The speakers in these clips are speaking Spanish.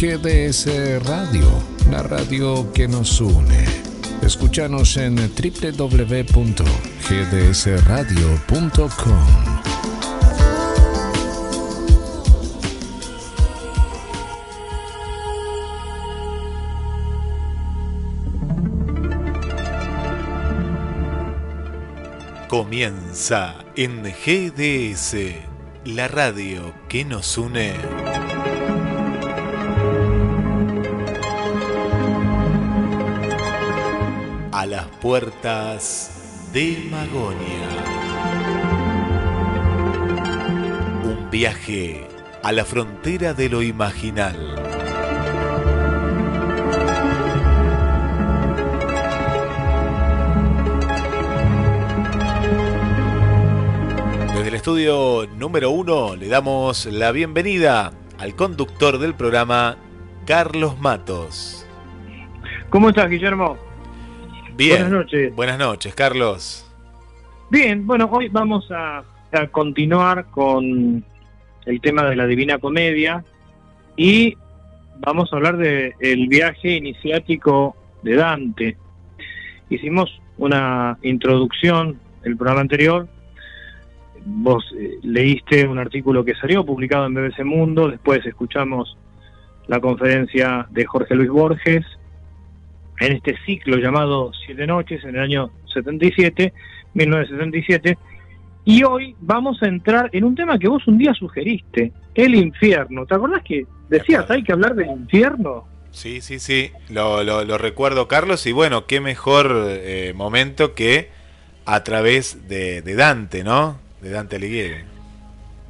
GDS Radio, la radio que nos une. Escúchanos en www.gdsradio.com. Comienza en GDS, la radio que nos une. Puertas de Magonia. Un viaje a la frontera de lo imaginal. Desde el estudio número uno le damos la bienvenida al conductor del programa, Carlos Matos. ¿Cómo estás, Guillermo? Bien. Buenas noches. Buenas noches, Carlos. Bien, bueno, hoy vamos a, a continuar con el tema de la Divina Comedia y vamos a hablar del el viaje iniciático de Dante. Hicimos una introducción el programa anterior. Vos eh, leíste un artículo que salió publicado en BBC Mundo, después escuchamos la conferencia de Jorge Luis Borges en este ciclo llamado Siete Noches en el año 77, 1977, y hoy vamos a entrar en un tema que vos un día sugeriste, el infierno. ¿Te acordás que decías, hay que hablar del infierno? Sí, sí, sí, lo, lo, recuerdo, Carlos, y bueno, qué mejor eh, momento que a través de, de Dante, ¿no? De Dante Alighieri.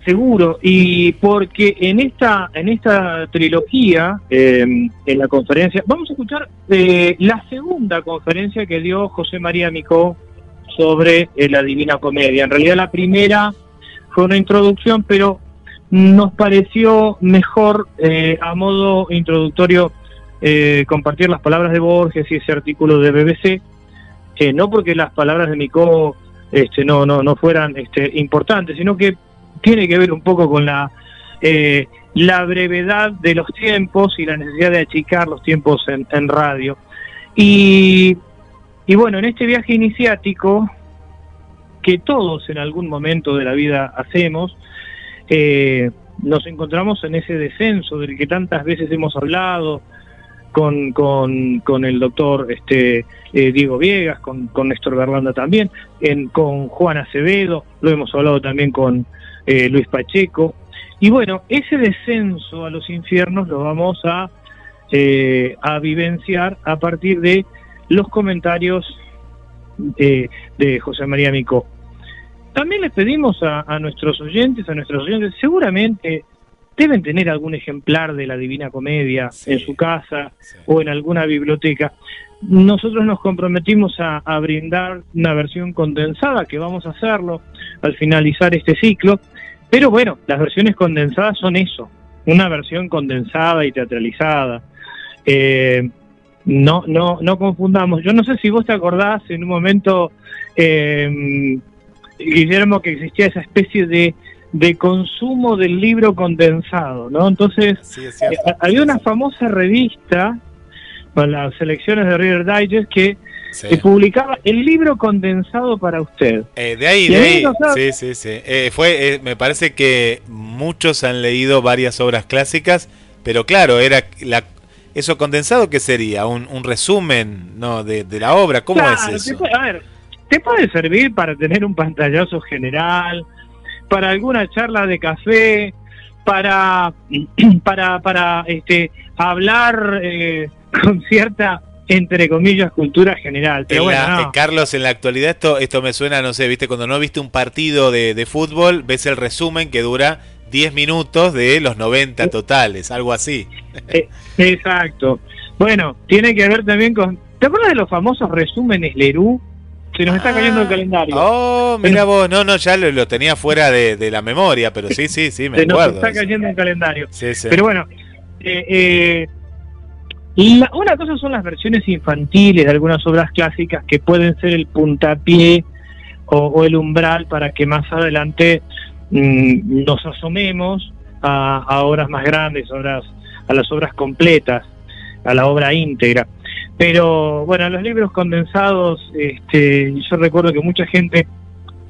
Seguro, y porque en esta en esta trilogía, eh, en la conferencia, vamos a escuchar eh, la segunda conferencia que dio José María Micó sobre eh, la Divina Comedia. En realidad la primera fue una introducción, pero nos pareció mejor eh, a modo introductorio eh, compartir las palabras de Borges y ese artículo de BBC, no porque las palabras de Micó este, no, no, no fueran este, importantes, sino que tiene que ver un poco con la, eh, la brevedad de los tiempos y la necesidad de achicar los tiempos en, radio. Y, y bueno, en este viaje iniciático, que todos en algún momento de la vida hacemos, eh, nos encontramos en ese descenso del que tantas veces hemos hablado con, con, con el doctor este, eh, Diego Viegas, con, con Néstor Berlanda también, en, con Juan Acevedo, lo hemos hablado también con eh, Luis Pacheco. Y bueno, ese descenso a los infiernos lo vamos a, eh, a vivenciar a partir de los comentarios eh, de José María Micó. También les pedimos a, a, nuestros oyentes, a nuestros oyentes, seguramente deben tener algún ejemplar de la Divina Comedia sí, en su casa sí. o en alguna biblioteca. Nosotros nos comprometimos a, a, brindar una versión condensada, que vamos a hacerlo al finalizar este ciclo, pero bueno, las versiones condensadas son eso, una versión condensada y teatralizada. Eh, no, no, no confundamos. Yo no sé si vos te acordás en un momento, eh, Guillermo, que existía esa especie de, de consumo del libro condensado, ¿no? Entonces, sí, eh, había una famosa revista con las selecciones de River Digest que sí. eh, publicaba el libro condensado para usted. Eh, de ahí, de ahí. Sí, sí, sí. Eh, fue, me parece que muchos han leído varias obras clásicas, pero claro, era la eso condensado qué sería un, un resumen no de, de, la obra cómo claro, es eso te, a ver te puede servir para tener un pantallazo general para alguna charla de café para para para este hablar eh, con cierta entre comillas cultura general pero en bueno la, no. Carlos en la actualidad esto esto me suena no sé viste cuando no viste un partido de, de fútbol ves el resumen que dura 10 minutos de los 90 totales, algo así. Eh, exacto. Bueno, tiene que ver también con... ¿Te acuerdas de los famosos resúmenes Lerú? Se nos ah, está cayendo el calendario. Oh, mira vos, no, no, ya lo, lo tenía fuera de, de, la memoria, pero sí, sí, sí, me Se acuerdo. nos está cayendo el calendario. Sí, sí. Pero bueno, eh, eh, la, una cosa son las versiones infantiles de algunas obras clásicas que pueden ser el puntapié o, o el umbral para que más adelante Mm, nos asomemos a, a, obras más grandes, obras a las obras completas, a la obra íntegra. Pero bueno, los libros condensados, este, yo recuerdo que mucha gente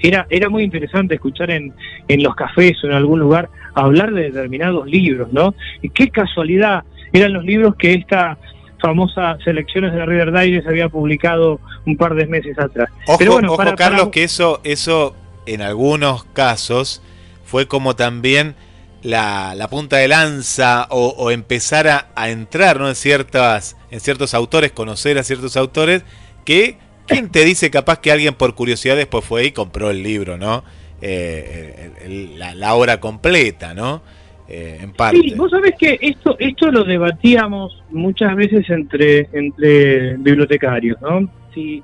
era, era muy interesante escuchar en, en los cafés o en algún lugar hablar de determinados libros, ¿no? Y qué casualidad, eran los libros que esta famosa Selecciones de la River se había publicado un par de meses atrás. Ojo, Pero bueno, ojo Carlos, que eso, eso en algunos casos fue como también la, la punta de lanza o, empezar a, a, entrar ¿no? en, ciertas, en ciertos autores, conocer a ciertos autores que ¿Quién te dice capaz que alguien por curiosidad después fue y compró el libro, ¿no? Eh, la, obra completa, ¿no? Eh, en parte. Sí, vos sabés que esto, esto lo debatíamos muchas veces entre, entre bibliotecarios, ¿no? Si,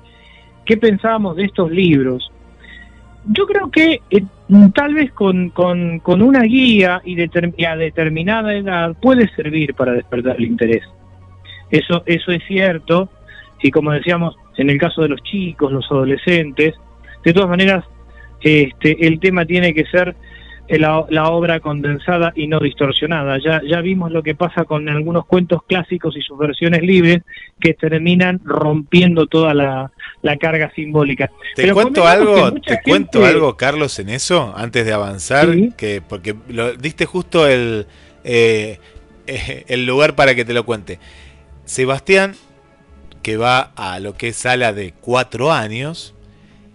¿Qué pensábamos de estos libros? Yo creo que eh, tal vez con, con, con una guía y, a determinada edad puede servir para despertar el interés. Eso, eso es cierto, y como decíamos, en el caso de los chicos, los adolescentes, de todas maneras, este, el tema tiene que ser eh, la, obra condensada y no distorsionada. Ya, ya vimos lo que pasa con algunos cuentos clásicos y sus versiones libres que terminan rompiendo toda la, carga simbólica. Te cuento algo, te cuento algo, Carlos, en eso, antes de avanzar, que porque lo, diste justo el, eh, el lugar para que te lo cuente. Sebastián que va a lo que es sala de cuatro años,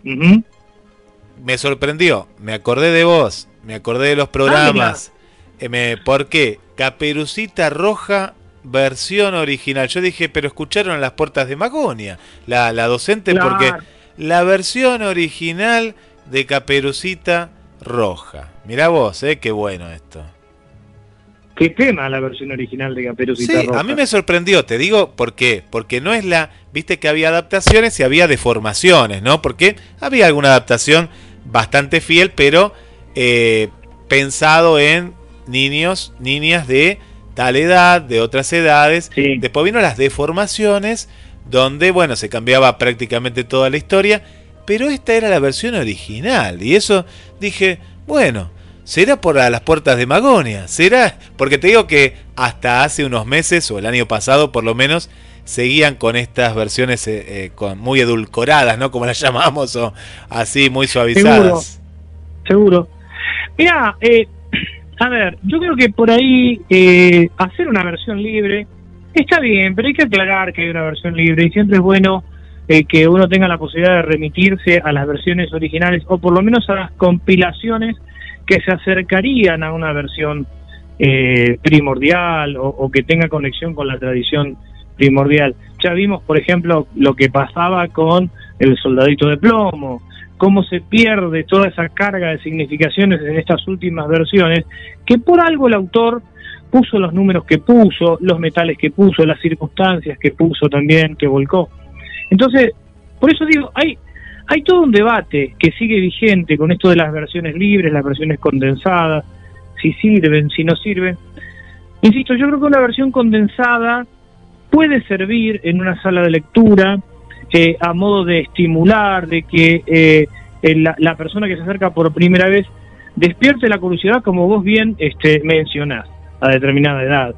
me sorprendió. Me acordé de vos, me acordé de los ah, programas. Eh, ¿Por qué? Caperucita Roja versión original. Yo dije, pero escucharon las puertas de Magonia, la, la docente, porque la versión original de Caperucita Roja. Mirá vos, eh, qué bueno esto qué tema la versión original de Caperucita sí, A mí me sorprendió, te digo por qué. Porque no es la. Viste que había adaptaciones y había deformaciones, ¿no? Porque había alguna adaptación bastante fiel, pero eh, pensado en niños, niñas de tal edad, de otras edades. Después vino las deformaciones, donde, bueno, se cambiaba prácticamente toda la historia. Pero esta era la versión original. Y eso dije, bueno ¿Será por las puertas de Magonia? ¿Será? Porque te digo que hasta hace unos meses, o el año pasado por lo menos, seguían con estas versiones eh, eh, con, muy edulcoradas, ¿no? Como las llamamos, o así, muy suavizadas. Seguro. seguro. Mira, eh, a ver, yo creo que por ahí hacer una versión libre está bien, pero hay que aclarar que hay una versión libre y siempre es bueno que uno tenga la posibilidad de remitirse a las versiones originales o por lo menos a las compilaciones que se acercarían a una versión eh, primordial o, que tenga conexión con la tradición primordial. Ya vimos, por ejemplo, lo que pasaba con el soldadito de plomo, cómo se pierde toda esa carga de significaciones en estas últimas versiones, que por algo el autor puso los números que puso, los metales que puso, las circunstancias que puso también, que volcó. Entonces, por eso digo, hay, hay todo un debate que sigue vigente con esto de las versiones libres, las versiones condensadas, si sirven, si no sirven. Insisto, yo creo que una versión condensada puede servir en una sala de lectura eh, a modo de estimular, de que eh, la, persona que se acerca por primera vez despierte la curiosidad, como vos bien este, mencionás, a determinada edad.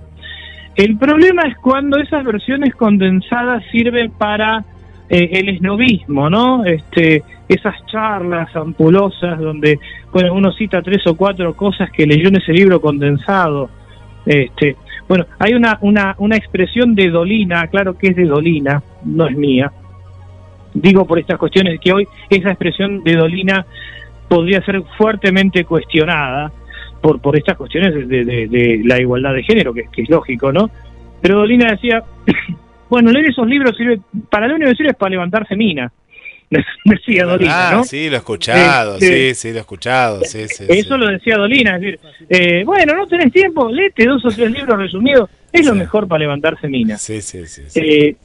El problema es cuando esas versiones condensadas sirven para eh, el esnovismo, ¿no? Este, esas charlas ampulosas donde bueno, uno cita tres o cuatro cosas que leyó en ese libro condensado. Este, bueno, hay una, una, una expresión de Dolina, claro que es de Dolina, no es mía. Digo por estas cuestiones que hoy esa expresión de Dolina podría ser fuertemente cuestionada por, por estas cuestiones de, de, la igualdad de género, que, que es lógico, ¿no? Pero Dolina decía Bueno, leer esos libros sirve, para lo único que sirve es para levantarse mina. Decía Dolina, ah, sí, lo he escuchado, sí, sí, lo he escuchado, sí, sí. Eso lo decía Dolina, es decir, eh, bueno, no tenés tiempo, léete dos o tres libros resumidos, es lo mejor para levantarse mina. Sí, sí, sí. Eh,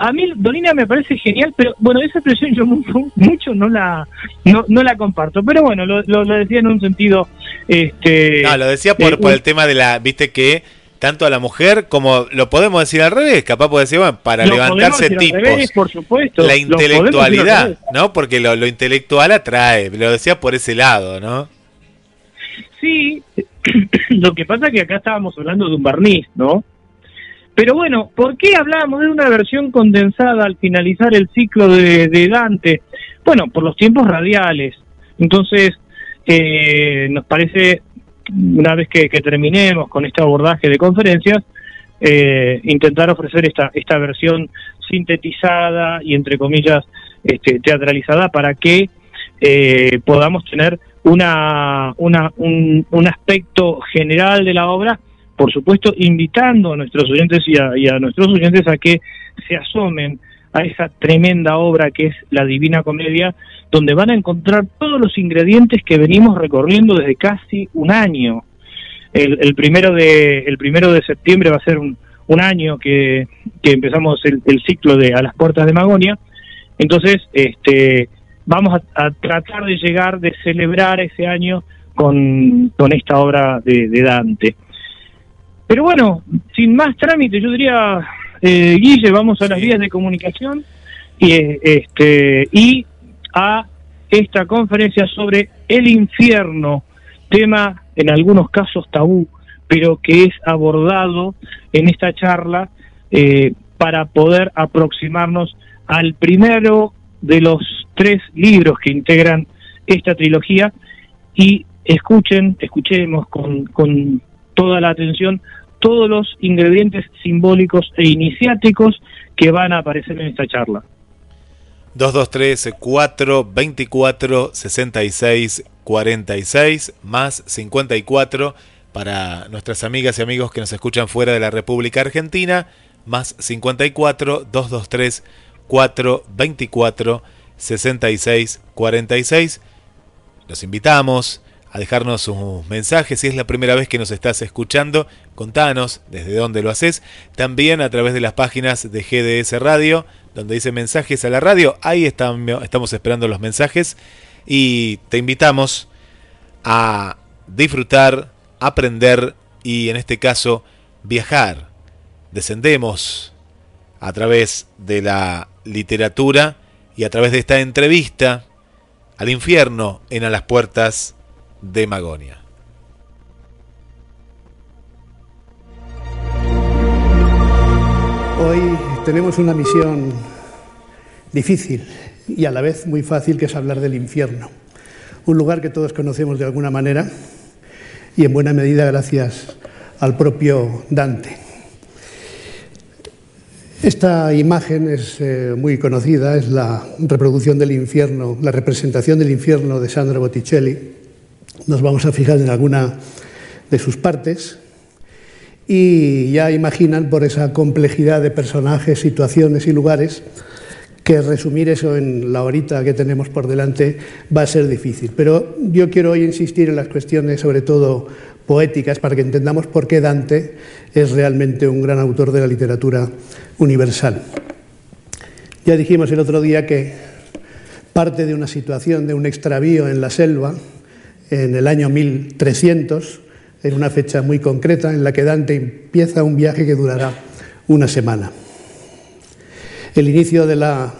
a mí Dolina me parece genial, pero bueno, esa expresión yo mucho no la no, no la comparto, pero bueno, lo, lo, decía en un sentido... este No, lo decía por, por el tema de la, viste que tanto a la mujer como lo podemos decir al revés, capaz puede decir, bueno, para levantarse tipos. por supuesto. La intelectualidad, ¿no? Porque lo, intelectual atrae, lo decía por ese lado, ¿no? Sí, Lo que pasa es que acá estábamos hablando de un barniz, ¿no? Pero bueno, ¿por qué hablábamos de una versión condensada al finalizar el ciclo de, Dante? Bueno, por los tiempos radiales. Entonces, eh, nos parece, una vez que, terminemos con este abordaje de conferencias, eh, intentar ofrecer esta, esta versión sintetizada y, entre comillas, este, teatralizada para que eh, podamos tener una, una un, un aspecto general de la obra por supuesto, invitando a nuestros oyentes y a, nuestros oyentes a que se asomen a esa tremenda obra que es la Divina Comedia, donde van a encontrar todos los ingredientes que venimos recorriendo desde casi un año. El, primero, de, el primero de septiembre va a ser un, año que, empezamos el, ciclo de A las Puertas de Magonia. Entonces, este, vamos a, tratar de llegar, de celebrar ese año con, esta obra de Dante. Pero bueno, sin más trámite, yo diría, eh, Guille, vamos a las vías de comunicación y, este, y a esta conferencia sobre el infierno, tema en algunos casos tabú, pero que es abordado en esta charla eh, para poder aproximarnos al primero de los tres libros que integran esta trilogía. Y escuchen, escuchemos con, con toda la atención todos los ingredientes simbólicos e iniciáticos que van a aparecer en esta charla. 223 424 66 46 más 54 para nuestras amigas y amigos que nos escuchan fuera de la República Argentina más 54 223 424 66 46 los invitamos a dejarnos sus mensajes. Si es la primera vez que nos estás escuchando, contanos desde dónde lo haces. También a través de las páginas de GDS Radio, donde dice mensajes a la radio. Ahí estamos esperando los mensajes. Y te invitamos a disfrutar, aprender y en este caso viajar. Descendemos a través de la literatura y a través de esta entrevista al infierno en A las Puertas de Magonia. Hoy tenemos una misión difícil y a la vez muy fácil que es hablar del infierno, un lugar que todos conocemos de alguna manera y en buena medida gracias al propio Dante. Esta imagen es eh, muy conocida, es la reproducción del infierno, la representación del infierno de Sandro Botticelli, nos vamos a fijar en alguna de sus partes y ya imaginan por esa complejidad de personajes, situaciones y lugares que resumir eso en la horita que tenemos por delante va a ser difícil. Pero yo quiero hoy insistir en las cuestiones, sobre todo poéticas, para que entendamos por qué Dante es realmente un gran autor de la literatura universal. Ya dijimos el otro día que parte de una situación, de un extravío en la selva, en el año 1300, en una fecha muy concreta en la que Dante empieza un viaje que durará una semana. El inicio de la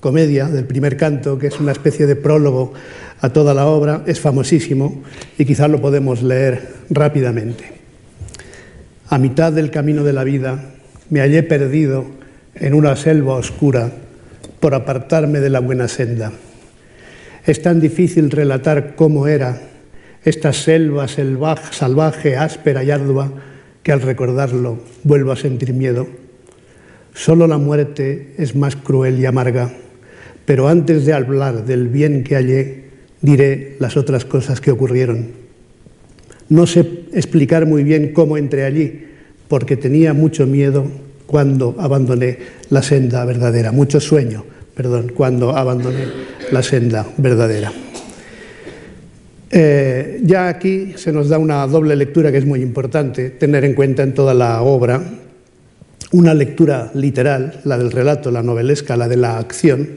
comedia, del primer canto, que es una especie de prólogo a toda la obra, es famosísimo y quizás lo podemos leer rápidamente. A mitad del camino de la vida me hallé perdido en una selva oscura por apartarme de la buena senda. Es tan difícil relatar cómo era esta selva salvaje, áspera y ardua, que al recordarlo vuelvo a sentir miedo. Solo la muerte es más cruel y amarga, pero antes de hablar del bien que hallé, diré las otras cosas que ocurrieron. No sé explicar muy bien cómo entré allí, porque tenía mucho miedo cuando abandoné la senda verdadera, mucho sueño, perdón, cuando abandoné la senda verdadera. Eh, ya aquí se nos da una doble lectura que es muy importante tener en cuenta en toda la obra. Una lectura literal, la del relato, la novelesca, la de la acción.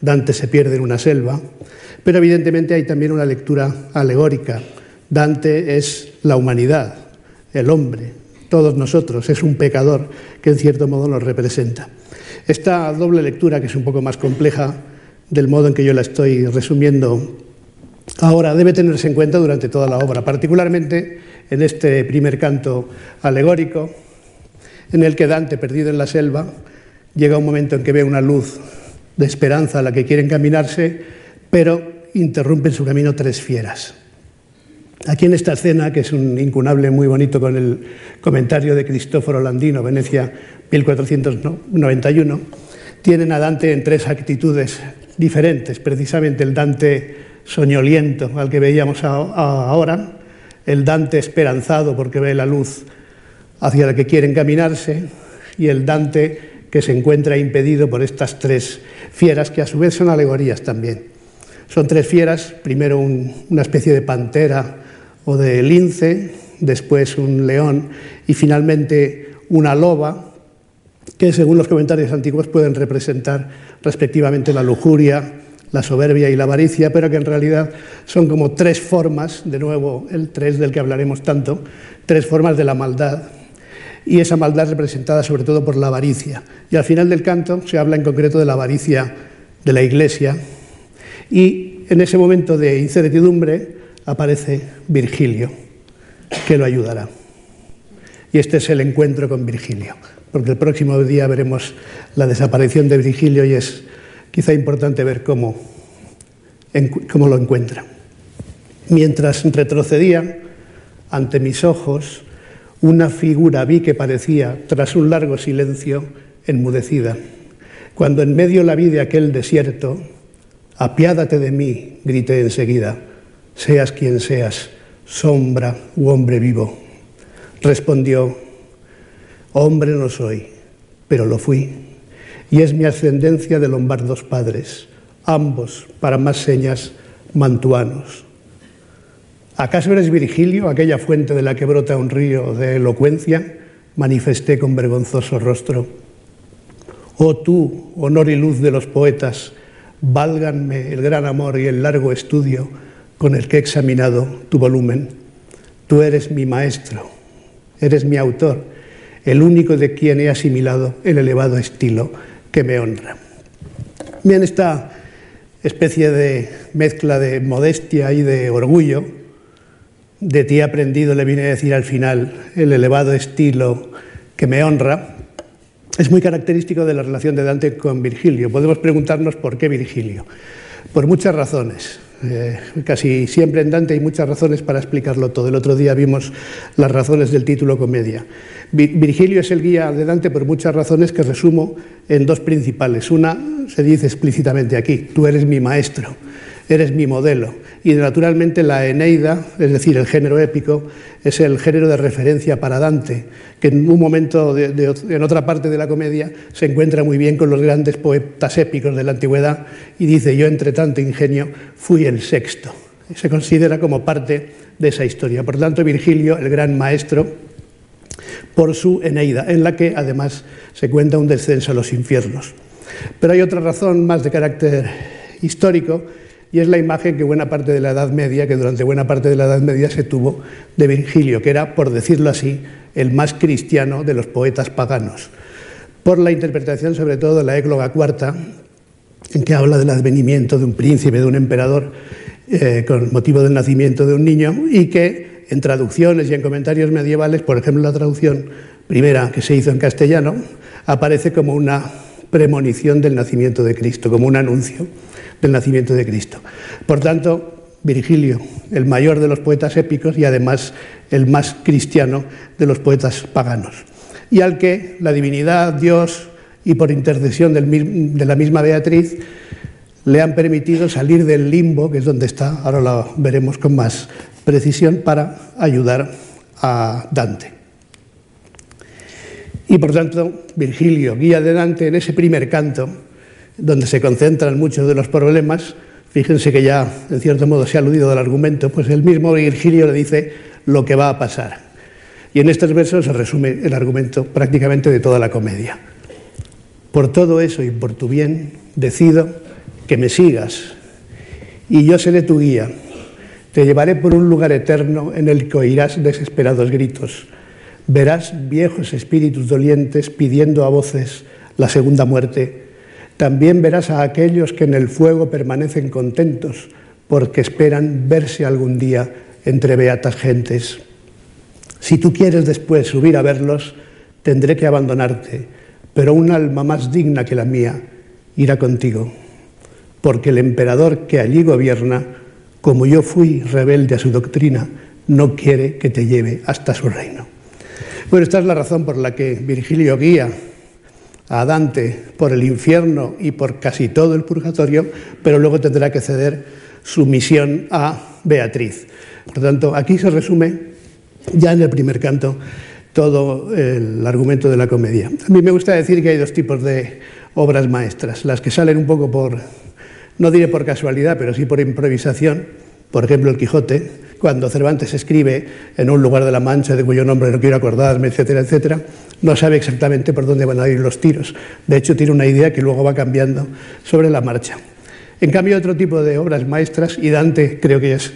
Dante se pierde en una selva. Pero evidentemente hay también una lectura alegórica. Dante es la humanidad, el hombre, todos nosotros, es un pecador que en cierto modo nos representa. Esta doble lectura, que es un poco más compleja del modo en que yo la estoy resumiendo Ahora, debe tenerse en cuenta durante toda la obra, particularmente en este primer canto alegórico, en el que Dante, perdido en la selva, llega un momento en que ve una luz de esperanza a la que quiere encaminarse, pero interrumpen su camino tres fieras. Aquí en esta escena, que es un incunable muy bonito con el comentario de Cristóforo Landino, Venecia 1491, tienen a Dante en tres actitudes diferentes, precisamente el Dante soñoliento al que veíamos ahora, el Dante esperanzado porque ve la luz hacia la que quiere encaminarse y el Dante que se encuentra impedido por estas tres fieras que a su vez son alegorías también. Son tres fieras, primero una especie de pantera o de lince, después un león y finalmente una loba, que según los comentarios antiguos pueden representar respectivamente la lujuria, la soberbia y la avaricia, pero que en realidad son como tres formas, de nuevo el tres del que hablaremos tanto, tres formas de la maldad, y esa maldad representada sobre todo por la avaricia. Y al final del canto se habla en concreto de la avaricia de la Iglesia, y en ese momento de incertidumbre aparece Virgilio, que lo ayudará. Y este es el encuentro con Virgilio, porque el próximo día veremos la desaparición de Virgilio y es quizá importante ver cómo, cómo lo encuentra. Mientras retrocedía ante mis ojos, una figura vi que parecía, tras un largo silencio, enmudecida. Cuando en medio la vi de aquel desierto, apiádate de mí, grité enseguida, seas quien seas, sombra u hombre vivo. Respondió, hombre no soy, pero lo fui y es mi ascendencia de lombardos padres, ambos, para más señas, mantuanos. ¿Acaso eres Virgilio, aquella fuente de la que brota un río de elocuencia? Manifesté con vergonzoso rostro. Oh tú, honor y luz de los poetas, válganme el gran amor y el largo estudio con el que he examinado tu volumen. Tú eres mi maestro, eres mi autor, el único de quien he asimilado el elevado estilo que me honra. Bien, esta especie de mezcla de modestia y de orgullo, de ti aprendido, le vine a decir al final, el elevado estilo que me honra, es muy característico de la relación de Dante con Virgilio. Podemos preguntarnos por qué Virgilio. Por muchas razones. Eh, casi siempre en Dante hay muchas razones para explicarlo todo. El otro día vimos las razones del título Comedia. Virgilio es el guía de Dante por muchas razones que resumo en dos principales. Una se dice explícitamente aquí, tú eres mi maestro, eres mi modelo. Y naturalmente la Eneida, es decir, el género épico, es el género de referencia para Dante, que en un momento, en otra parte de la comedia, se encuentra muy bien con los grandes poetas épicos de la antigüedad y dice, yo entre tanto ingenio fui el sexto. Se considera como parte de esa historia. Por tanto, Virgilio, el gran maestro, por su Eneida, en la que además se cuenta un descenso a los infiernos. Pero hay otra razón más de carácter histórico y es la imagen que buena parte de la Edad Media, que durante buena parte de la Edad Media se tuvo de Virgilio, que era, por decirlo así, el más cristiano de los poetas paganos, por la interpretación sobre todo de la égloga cuarta, en que habla del advenimiento de un príncipe, de un emperador, eh, con motivo del nacimiento de un niño, y que en traducciones y en comentarios medievales, por ejemplo la traducción primera que se hizo en castellano, aparece como una premonición del nacimiento de Cristo, como un anuncio del nacimiento de Cristo. Por tanto, Virgilio, el mayor de los poetas épicos y además el más cristiano de los poetas paganos, y al que la divinidad, Dios y por intercesión de la misma Beatriz, le han permitido salir del limbo, que es donde está, ahora lo veremos con más precisión para ayudar a Dante. Y por tanto, Virgilio, guía de Dante en ese primer canto, donde se concentran muchos de los problemas, fíjense que ya en cierto modo se ha aludido del argumento, pues el mismo Virgilio le dice lo que va a pasar. Y en estos versos se resume el argumento prácticamente de toda la comedia. Por todo eso y por tu bien, decido que me sigas, y yo seré tu guía te llevaré por un lugar eterno en el que oirás desesperados gritos. Verás viejos espíritus dolientes pidiendo a voces la segunda muerte. También verás a aquellos que en el fuego permanecen contentos porque esperan verse algún día entre beatas gentes. Si tú quieres después subir a verlos, tendré que abandonarte, pero un alma más digna que la mía irá contigo, porque el emperador que allí gobierna, como yo fui rebelde a su doctrina, no quiere que te lleve hasta su reino. Bueno, esta es la razón por la que Virgilio guía a Dante por el infierno y por casi todo el purgatorio, pero luego tendrá que ceder su misión a Beatriz. Por tanto, aquí se resume ya en el primer canto todo el argumento de la comedia. A mí me gusta decir que hay dos tipos de obras maestras, las que salen un poco por, no diré por casualidad, pero sí por improvisación, por ejemplo el Quijote, cuando Cervantes escribe en un lugar de la Mancha de cuyo nombre no quiero acordarme, etcétera, etcétera, no sabe exactamente por dónde van a ir los tiros. De hecho, tiene una idea que luego va cambiando sobre la marcha. En cambio, otro tipo de obras maestras, y Dante creo que es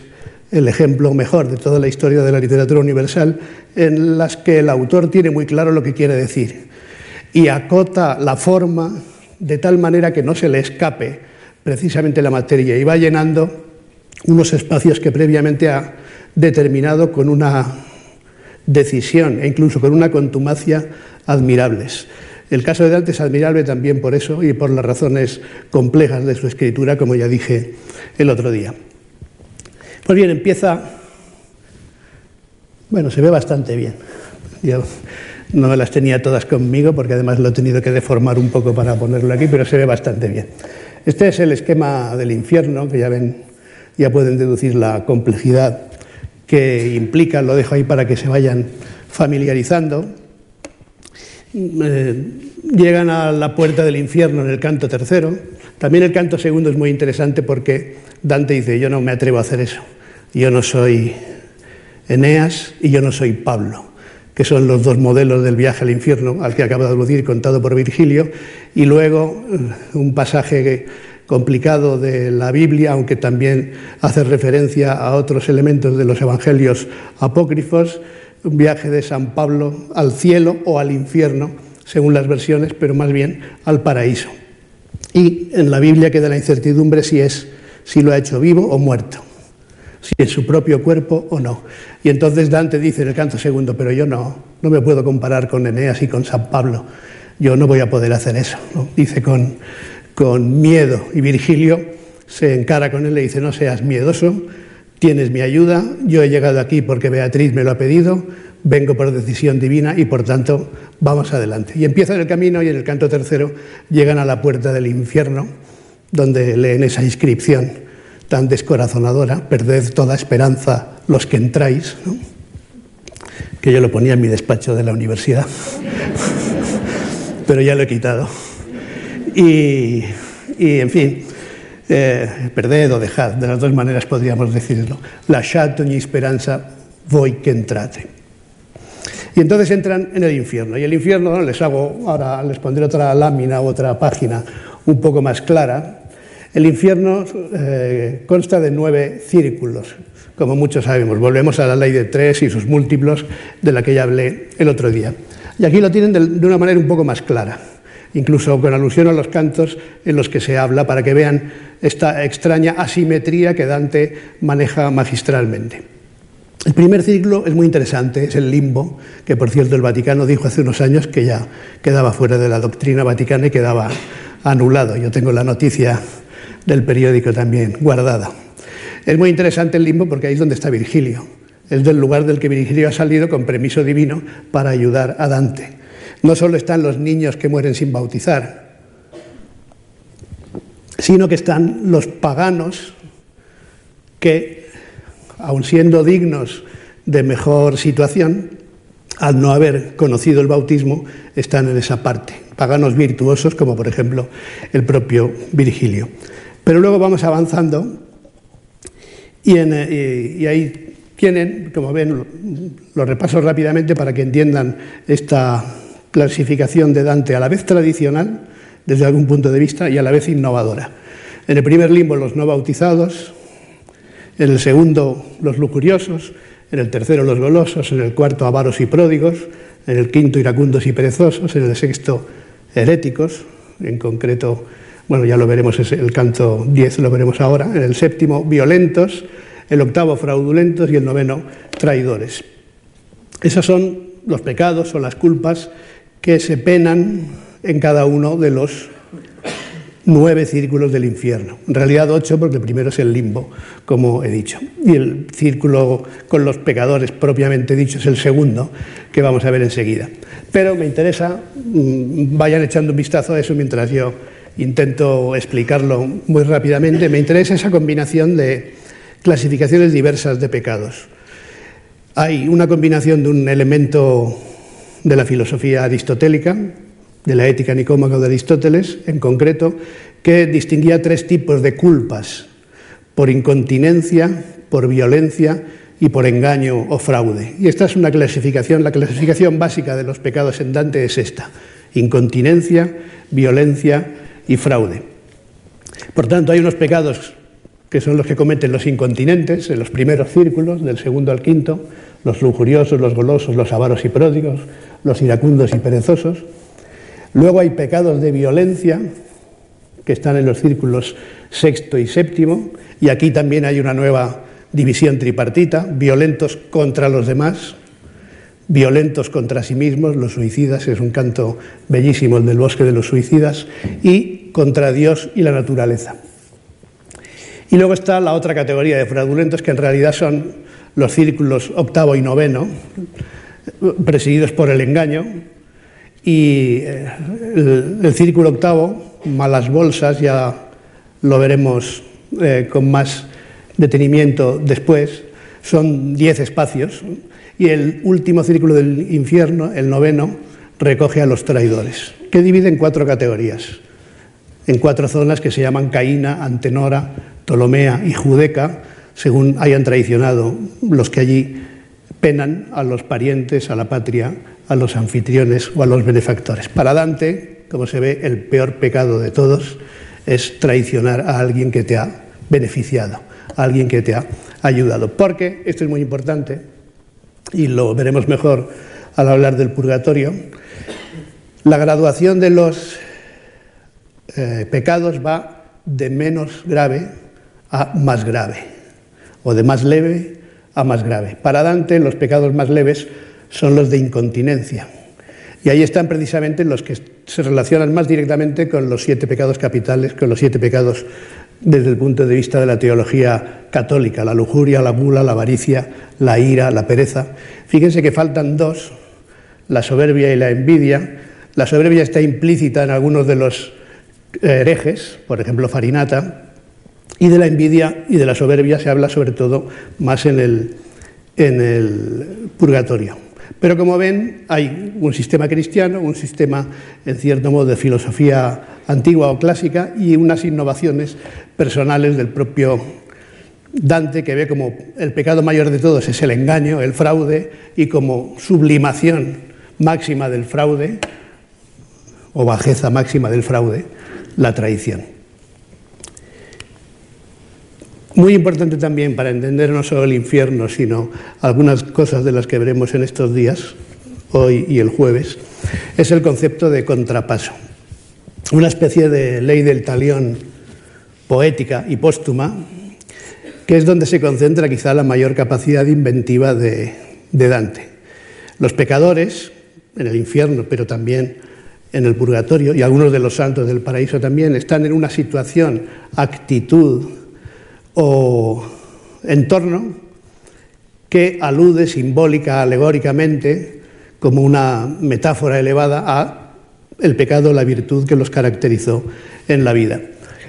el ejemplo mejor de toda la historia de la literatura universal, en las que el autor tiene muy claro lo que quiere decir y acota la forma de tal manera que no se le escape precisamente la materia y va llenando unos espacios que previamente ha determinado con una decisión e incluso con una contumacia admirables. El caso de Dante es admirable también por eso y por las razones complejas de su escritura, como ya dije el otro día. Pues bien, empieza, bueno, se ve bastante bien. Yo no las tenía todas conmigo porque además lo he tenido que deformar un poco para ponerlo aquí, pero se ve bastante bien. Este es el esquema del infierno, que ya ven ya pueden deducir la complejidad que implica, lo dejo ahí para que se vayan familiarizando. Eh, llegan a la puerta del infierno en el canto tercero. También el canto segundo es muy interesante porque Dante dice, yo no me atrevo a hacer eso. Yo no soy Eneas y yo no soy Pablo, que son los dos modelos del viaje al infierno al que acaba de aludir contado por Virgilio. Y luego eh, un pasaje que complicado de la Biblia, aunque también hace referencia a otros elementos de los evangelios apócrifos, un viaje de San Pablo al cielo o al infierno, según las versiones, pero más bien al paraíso. Y en la Biblia queda la incertidumbre si es si lo ha hecho vivo o muerto, si en su propio cuerpo o no. Y entonces Dante dice en el canto segundo, pero yo no, no me puedo comparar con Eneas y con San Pablo, yo no voy a poder hacer eso. Dice con con miedo. Y Virgilio se encara con él y le dice, no seas miedoso, tienes mi ayuda, yo he llegado aquí porque Beatriz me lo ha pedido, vengo por decisión divina y por tanto vamos adelante. Y empiezan el camino y en el canto tercero llegan a la puerta del infierno, donde leen esa inscripción tan descorazonadora, perded toda esperanza los que entráis, que yo lo ponía en mi despacho de la universidad, pero ya lo he quitado y, en fin, eh, perded o dejad, de las dos maneras podríamos decirlo. La ogni esperanza voi que entrate. Y entonces entran en el infierno. Y el infierno, les hago, ahora les pondré otra lámina, otra página un poco más clara. El infierno eh, consta de nueve círculos, como muchos sabemos. Volvemos a la ley de tres y sus múltiplos de la que ya hablé el otro día. Y aquí lo tienen de una manera un poco más clara incluso con alusión a los cantos en los que se habla, para que vean esta extraña asimetría que Dante maneja magistralmente. El primer ciclo es muy interesante, es el limbo, que por cierto el Vaticano dijo hace unos años que ya quedaba fuera de la doctrina vaticana y quedaba anulado. Yo tengo la noticia del periódico también guardada. Es muy interesante el limbo porque ahí es donde está Virgilio. Es del lugar del que Virgilio ha salido con permiso divino para ayudar a Dante. No solo están los niños que mueren sin bautizar, sino que están los paganos que, aun siendo dignos de mejor situación, al no haber conocido el bautismo, están en esa parte. Paganos virtuosos, como por ejemplo el propio Virgilio. Pero luego vamos avanzando y, eh, ahí tienen, como ven, lo repaso rápidamente para que entiendan esta clasificación de Dante a la vez tradicional, desde algún punto de vista, y a la vez innovadora. En el primer limbo los no bautizados, en el segundo los lujuriosos, en el tercero los golosos, en el cuarto avaros y pródigos, en el quinto iracundos y perezosos, en el sexto heréticos, en concreto, bueno, ya lo veremos, el canto 10 lo veremos ahora, en el séptimo violentos, el octavo fraudulentos y el noveno traidores. Esos son los pecados o las culpas que se penan en cada uno de los nueve círculos del infierno. En realidad ocho, porque el primero es el limbo, como he dicho. Y el círculo con los pecadores, propiamente dicho, es el segundo, que vamos a ver enseguida. Pero me interesa, mm, vayan echando un vistazo a eso mientras yo intento explicarlo muy rápidamente. Me interesa esa combinación de clasificaciones diversas de pecados. Hay una combinación de un elemento de la filosofía aristotélica, de la ética nicómaca de Aristóteles, en concreto, que distinguía tres tipos de culpas, por incontinencia, por violencia y por engaño o fraude. Y esta es una clasificación, la clasificación básica de los pecados en Dante es esta, incontinencia, violencia y fraude. Por tanto, hay unos pecados que son los que cometen los incontinentes, en los primeros círculos, del segundo al quinto, los lujuriosos, los golosos, los avaros y pródigos, los iracundos y perezosos, Luego hay pecados de violencia, que están en los círculos sexto y séptimo, y aquí también hay una nueva división tripartita, violentos contra los demás, violentos contra sí mismos, los suicidas, es un canto bellísimo el del bosque de los suicidas, y contra Dios y la naturaleza. Y luego está la otra categoría de fraudulentos, que en realidad son los círculos octavo y noveno, presididos por el engaño, y eh, el, círculo octavo, malas bolsas, ya lo veremos eh, con más detenimiento después, son diez espacios. Y el último círculo del infierno, el noveno, recoge a los traidores, que divide en cuatro categorías, en cuatro zonas que se llaman Caína, Antenora, Ptolomea y Judeca, según hayan traicionado los que allí penan a los parientes, a la patria a los anfitriones o a los benefactores. Para Dante, como se ve, el peor pecado de todos es traicionar a alguien que te ha beneficiado, a alguien que te ha ayudado. Porque, esto es muy importante, y lo veremos mejor al hablar del purgatorio, la graduación de los eh, pecados va de menos grave a más grave, o de más leve a más grave. Para Dante, los pecados más leves son los de incontinencia. Y ahí están precisamente los que se relacionan más directamente con los siete pecados capitales, con los siete pecados desde el punto de vista de la teología católica, la lujuria, la gula, la avaricia, la ira, la pereza. Fíjense que faltan dos, la soberbia y la envidia. La soberbia está implícita en algunos de los herejes, por ejemplo Farinata, y de la envidia y de la soberbia se habla sobre todo más en el, en el purgatorio. Pero como ven, hay un sistema cristiano, un sistema, en cierto modo, de filosofía antigua o clásica y unas innovaciones personales del propio Dante, que ve como el pecado mayor de todos es el engaño, el fraude, y como sublimación máxima del fraude, o bajeza máxima del fraude, la traición. Muy importante también para entender no solo el infierno, sino algunas cosas de las que veremos en estos días, hoy y el jueves, es el concepto de contrapaso. Una especie de ley del talión poética y póstuma, que es donde se concentra quizá la mayor capacidad inventiva de, Dante. Los pecadores, en el infierno, pero también en el purgatorio, y algunos de los santos del paraíso también, están en una situación, actitud, o entorno que alude simbólica, alegóricamente, como una metáfora elevada a el pecado, la virtud que los caracterizó en la vida.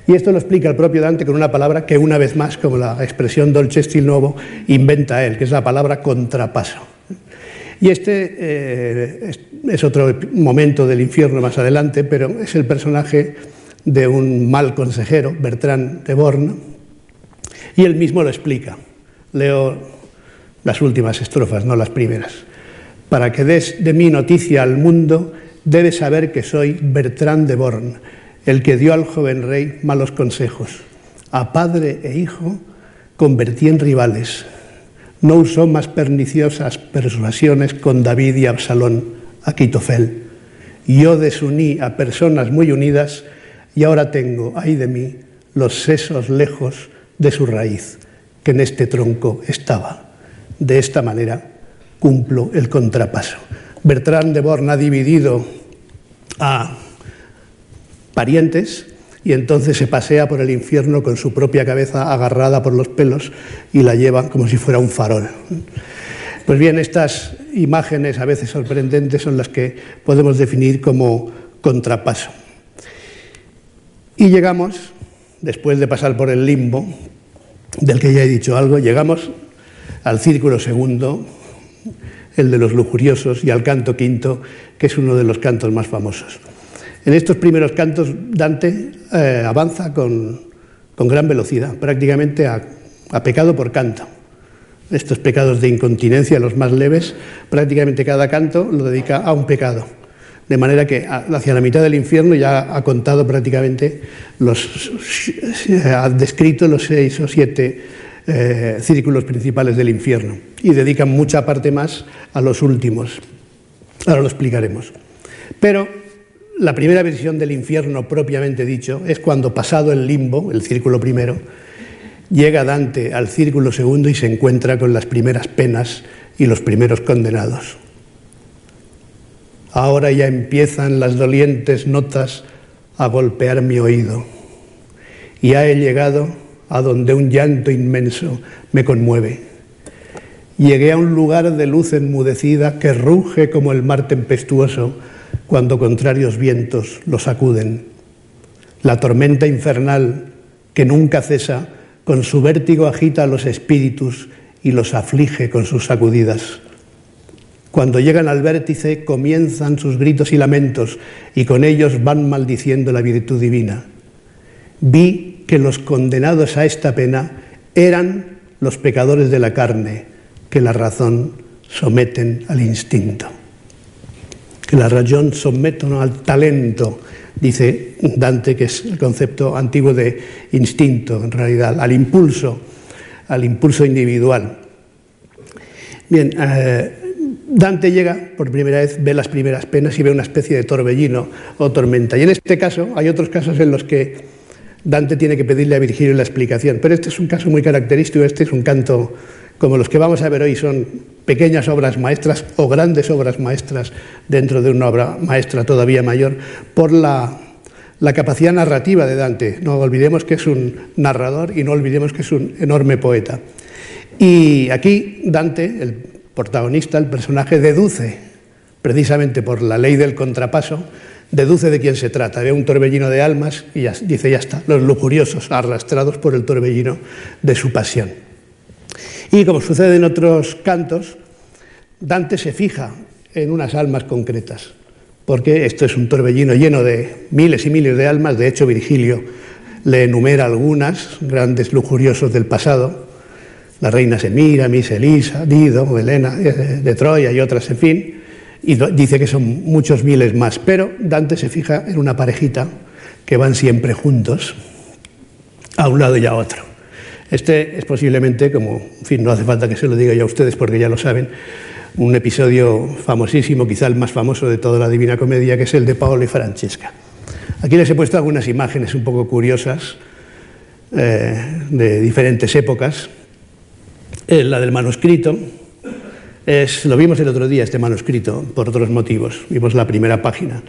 Y esto lo explica el propio Dante con una palabra que una vez más, como la expresión dolce stil nuevo, inventa él, que es la palabra contrapaso. Y este eh, es otro momento del infierno más adelante, pero es el personaje de un mal consejero, Bertrand de Born, y él mismo lo explica. Leo las últimas estrofas, no las primeras. Para que des de mí noticia al mundo, debes saber que soy Bertrand de Born, el que dio al joven rey malos consejos. A padre e hijo convertí en rivales. No usó más perniciosas persuasiones con David y Absalón, a Quitofel. Yo desuní a personas muy unidas y ahora tengo, ay de mí, los sesos lejos de su raíz, que en este tronco estaba. De esta manera cumplo el contrapaso. Bertrand de Born ha dividido a parientes y entonces se pasea por el infierno con su propia cabeza agarrada por los pelos y la lleva como si fuera un farol. Pues bien, estas imágenes a veces sorprendentes son las que podemos definir como contrapaso. Y llegamos, después de pasar por el limbo, del que ya he dicho algo, llegamos al círculo segundo, el de los lujuriosos, y al canto quinto, que es uno de los cantos más famosos. En estos primeros cantos Dante eh, avanza con, gran velocidad, prácticamente a, pecado por canto. Estos pecados de incontinencia, los más leves, prácticamente cada canto lo dedica a un pecado. De manera que hacia la mitad del infierno ya ha contado prácticamente los, ha descrito los seis o siete eh, círculos principales del infierno y dedica mucha parte más a los últimos. Ahora lo explicaremos. Pero la primera visión del infierno propiamente dicho es cuando pasado el limbo, el círculo primero, llega Dante al círculo segundo y se encuentra con las primeras penas y los primeros condenados. Ahora ya empiezan las dolientes notas a golpear mi oído. Ya he llegado a donde un llanto inmenso me conmueve. Llegué a un lugar de luz enmudecida que ruge como el mar tempestuoso cuando contrarios vientos lo sacuden. La tormenta infernal que nunca cesa, con su vértigo agita a los espíritus y los aflige con sus sacudidas. Cuando llegan al vértice comienzan sus gritos y lamentos y con ellos van maldiciendo la virtud divina. Vi que los condenados a esta pena eran los pecadores de la carne que la razón someten al instinto que la razón somete al talento, dice Dante, que es el concepto antiguo de instinto, en realidad, al impulso, al impulso individual. Bien, eh, Dante llega por primera vez, ve las primeras penas y ve una especie de torbellino o tormenta. Y en este caso, hay otros casos en los que Dante tiene que pedirle a Virgilio la explicación, pero este es un caso muy característico, este es un canto como los que vamos a ver hoy son pequeñas obras maestras o grandes obras maestras dentro de una obra maestra todavía mayor, por la, capacidad narrativa de Dante. No olvidemos que es un narrador y no olvidemos que es un enorme poeta. Y aquí Dante, el protagonista, el personaje, deduce, precisamente por la ley del contrapaso, deduce de quién se trata. Ve un torbellino de almas y dice, ya está, los lujuriosos arrastrados por el torbellino de su pasión. Y como sucede en otros cantos, Dante se fija en unas almas concretas, porque esto es un torbellino lleno de miles y miles de almas, de hecho Virgilio le enumera algunas, grandes lujuriosos del pasado, la reina Semiramis, Elisa, Dido, Helena eh, de Troya y otras, en fin, y dice que son muchos miles más, pero Dante se fija en una parejita que van siempre juntos, a un lado y a otro. Este es posiblemente, como, en fin, no hace falta que se lo diga yo a ustedes porque ya lo saben, un episodio famosísimo, quizá el más famoso de toda la Divina Comedia, que es el de Paolo y Francesca. Aquí les he puesto algunas imágenes un poco curiosas eh, de diferentes épocas. Eh, la del manuscrito, es, lo vimos el otro día, este manuscrito, por otros motivos. Vimos la primera página.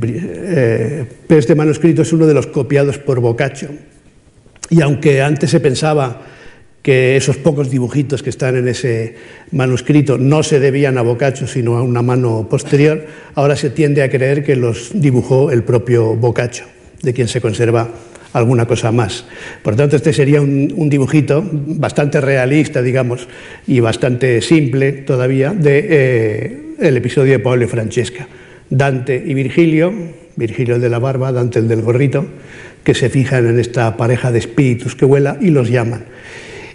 Eh, pero este manuscrito es uno de los copiados por Boccaccio y aunque antes se pensaba que esos pocos dibujitos que están en ese manuscrito no se debían a Boccaccio, sino a una mano posterior, ahora se tiende a creer que los dibujó el propio Boccaccio, de quien se conserva alguna cosa más. Por tanto, este sería un, dibujito bastante realista, digamos, y bastante simple todavía de eh, el episodio de Pablo y Francesca. Dante y Virgilio, Virgilio el de la barba, Dante el del gorrito, que se fijan en esta pareja de espíritus que vuela y los llaman.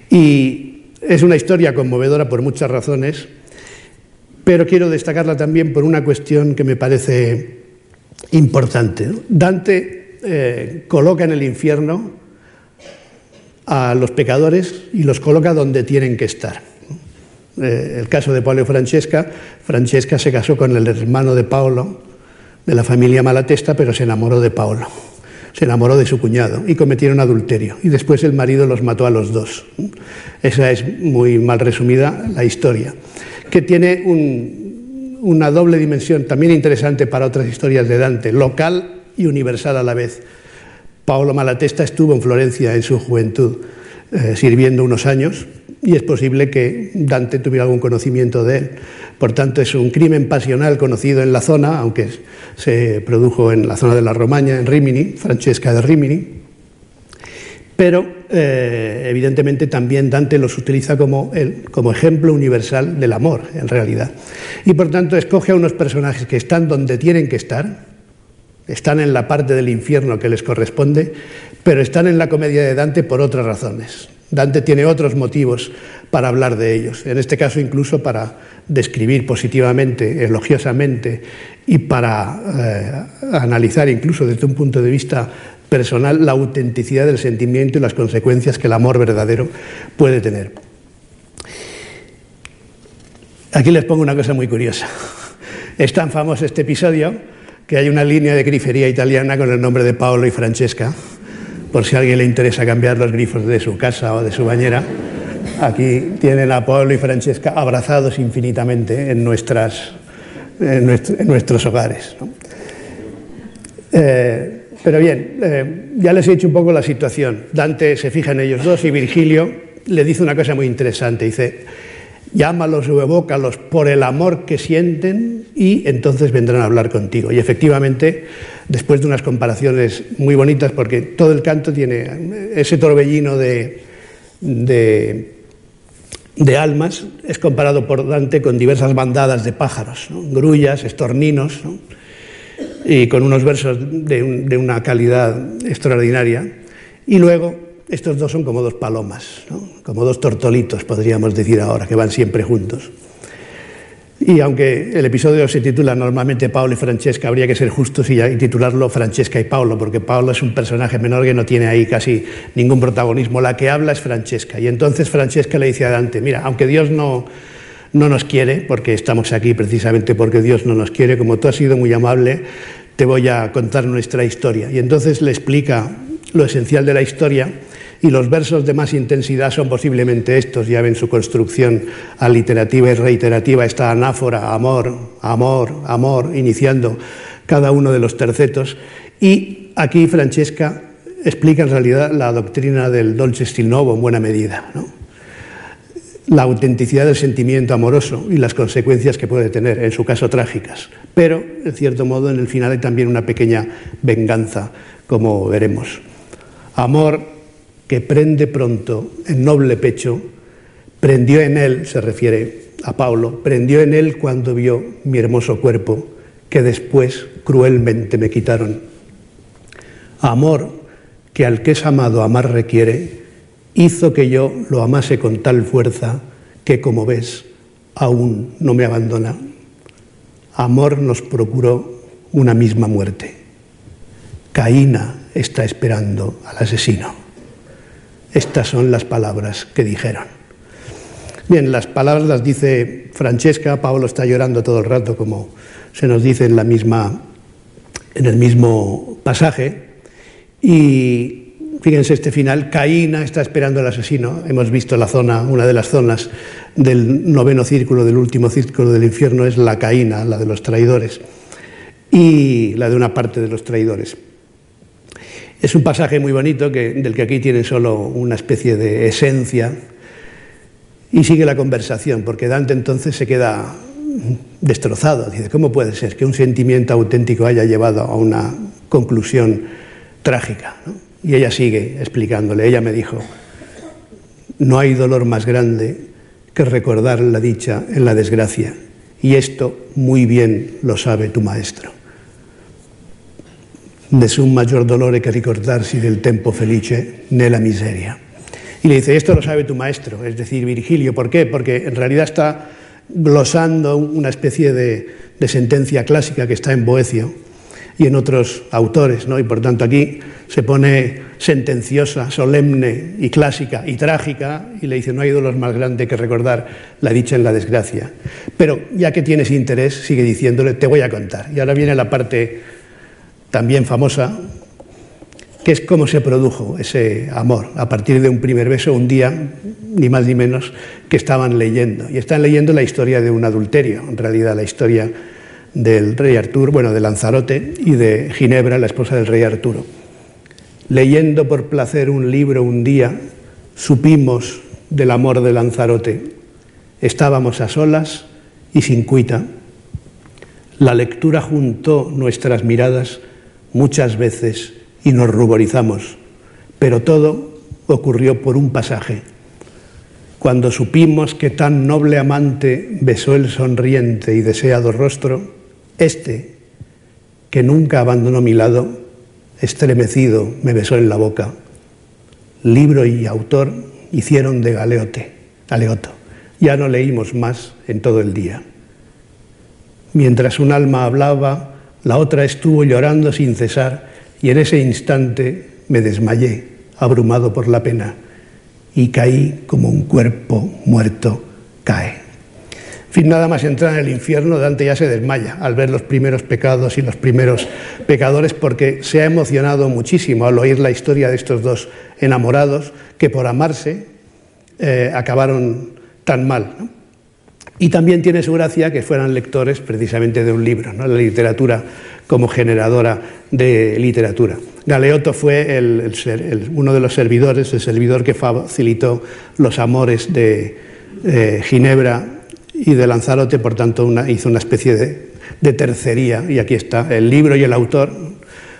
Y es una historia conmovedora por muchas razones, pero quiero destacarla también por una cuestión que me parece importante. Dante eh, coloca en el infierno a los pecadores y los coloca donde tienen que estar. Eh, el caso de Paolo y Francesca, Francesca se casó con el hermano de Paolo, de la familia Malatesta, pero se enamoró de Paolo se enamoró de su cuñado y cometieron adulterio. Y después el marido los mató a los dos. Esa es muy mal resumida la historia. que tiene una doble dimensión también interesante para otras historias de Dante, local y universal a la vez. Paolo Malatesta estuvo en Florencia en su juventud, eh, sirviendo unos años, y es posible que Dante tuviera algún conocimiento de él. Por tanto, es un crimen pasional conocido en la zona, aunque se produjo en la zona de la Romaña, en Rimini, Francesca de Rimini, pero eh, evidentemente también Dante los utiliza como, como ejemplo universal del amor, en realidad. Y por tanto escoge a unos personajes que están donde tienen que estar, están en la parte del infierno que les corresponde, pero están en la comedia de Dante por otras razones. Dante tiene otros motivos para hablar de ellos, en este caso incluso para describir positivamente, elogiosamente y para eh, analizar incluso desde un punto de vista personal la autenticidad del sentimiento y las consecuencias que el amor verdadero puede tener. Aquí les pongo una cosa muy curiosa. Es tan famoso este episodio que hay una línea de grifería italiana con el nombre de Paolo y Francesca, por si a alguien le interesa cambiar los grifos de su casa o de su bañera. Aquí tienen a Paolo y Francesca abrazados infinitamente en, nuestros hogares. Eh, pero bien, eh, ya les he dicho un poco la situación. Dante se fija en ellos dos y Virgilio le dice una cosa muy interesante. Dice, llámalos o evócalos por el amor que sienten y entonces vendrán a hablar contigo. Y efectivamente, después de unas comparaciones muy bonitas, porque todo el canto tiene ese torbellino de, de, almas, es comparado por Dante con diversas bandadas de pájaros, grullas, estorninos y con unos versos de, una calidad extraordinaria. Y luego, estos dos son como dos palomas, como dos tortolitos, podríamos decir ahora, que van siempre juntos. Y aunque el episodio se titula normalmente Paolo y Francesca, habría que ser justos y, titularlo Francesca y Paolo, porque Paolo es un personaje menor que no tiene ahí casi ningún protagonismo. La que habla es Francesca. Y entonces Francesca le dice a Dante, mira, aunque Dios no, no nos quiere, porque estamos aquí precisamente porque Dios no nos quiere, como tú has sido muy amable, te voy a contar nuestra historia. Y entonces le explica lo esencial de la historia y los versos de más intensidad son posiblemente estos, ya ven su construcción aliterativa y reiterativa, esta anáfora, amor, amor, amor, iniciando cada uno de los tercetos. Y aquí Francesca explica en realidad la doctrina del dolce stil novo en buena medida. ¿no? la autenticidad del sentimiento amoroso y las consecuencias que puede tener, en su caso trágicas. Pero, en cierto modo, en el final hay también una pequeña venganza, como veremos. Amor que prende pronto en noble pecho, prendió en él, se refiere a Pablo, prendió en él cuando vio mi hermoso cuerpo, que después cruelmente me quitaron. Amor que al que es amado amar requiere, hizo que yo lo amase con tal fuerza que, como ves, aún no me abandona. Amor nos procuró una misma muerte. Caína está esperando al asesino. Estas son las palabras que dijeron. Bien, las palabras las dice Francesca, Pablo está llorando todo el rato, como se nos dice en, la misma, en el mismo pasaje, y Fíjense este final, Caína está esperando al asesino. Hemos visto la zona, una de las zonas del noveno círculo, del último círculo del infierno, es la Caína, la de los traidores, y la de una parte de los traidores. Es un pasaje muy bonito que, del que aquí tiene solo una especie de esencia y sigue la conversación, porque Dante entonces se queda destrozado. Dice, ¿cómo puede ser que un sentimiento auténtico haya llevado a una conclusión trágica? Y ella sigue explicándole. Ella me dijo, no hay dolor más grande que recordar la dicha en la desgracia. Y esto muy bien lo sabe tu maestro. Nessun mayor dolore que ricordarsi del tempo felice nella miseria. Y le dice, esto lo sabe tu maestro, es decir, Virgilio. ¿Por qué? Porque en realidad está glosando una especie de, de sentencia clásica que está en Boecio y en otros autores, ¿no? y por tanto aquí se pone sentenciosa, solemne y clásica y trágica, y le dice, no hay dolor más grande que recordar la dicha en la desgracia. Pero ya que tienes interés, sigue diciéndole, te voy a contar. Y ahora viene la parte también famosa, que es cómo se produjo ese amor, a partir de un primer beso, un día, ni más ni menos, que estaban leyendo. Y están leyendo la historia de un adulterio, en realidad la historia del rey Arturo, bueno, de Lanzarote y de Ginebra, la esposa del rey Arturo. Leyendo por placer un libro un día, supimos del amor de Lanzarote. Estábamos a solas y sin cuita. La lectura juntó nuestras miradas muchas veces y nos ruborizamos, pero todo ocurrió por un pasaje. Cuando supimos que tan noble amante besó el sonriente y deseado rostro, este, que nunca abandonó mi lado, estremecido me besó en la boca. Libro y autor hicieron de galeote, galeoto. Ya no leímos más en todo el día. Mientras un alma hablaba, la otra estuvo llorando sin cesar y en ese instante me desmayé, abrumado por la pena, y caí como un cuerpo muerto cae. Fin, nada más entrar en el infierno, Dante ya se desmaya al ver los primeros pecados y los primeros pecadores porque se ha emocionado muchísimo al oír la historia de estos dos enamorados que por amarse eh, acabaron tan mal. Y también tiene su gracia que fueran lectores precisamente de un libro, ¿no? la literatura como generadora de literatura. Galeotto fue uno de los servidores, el servidor que facilitó los amores de eh, Ginebra y de Lanzarote, por tanto hizo una especie de, tercería, y aquí está, el libro y el autor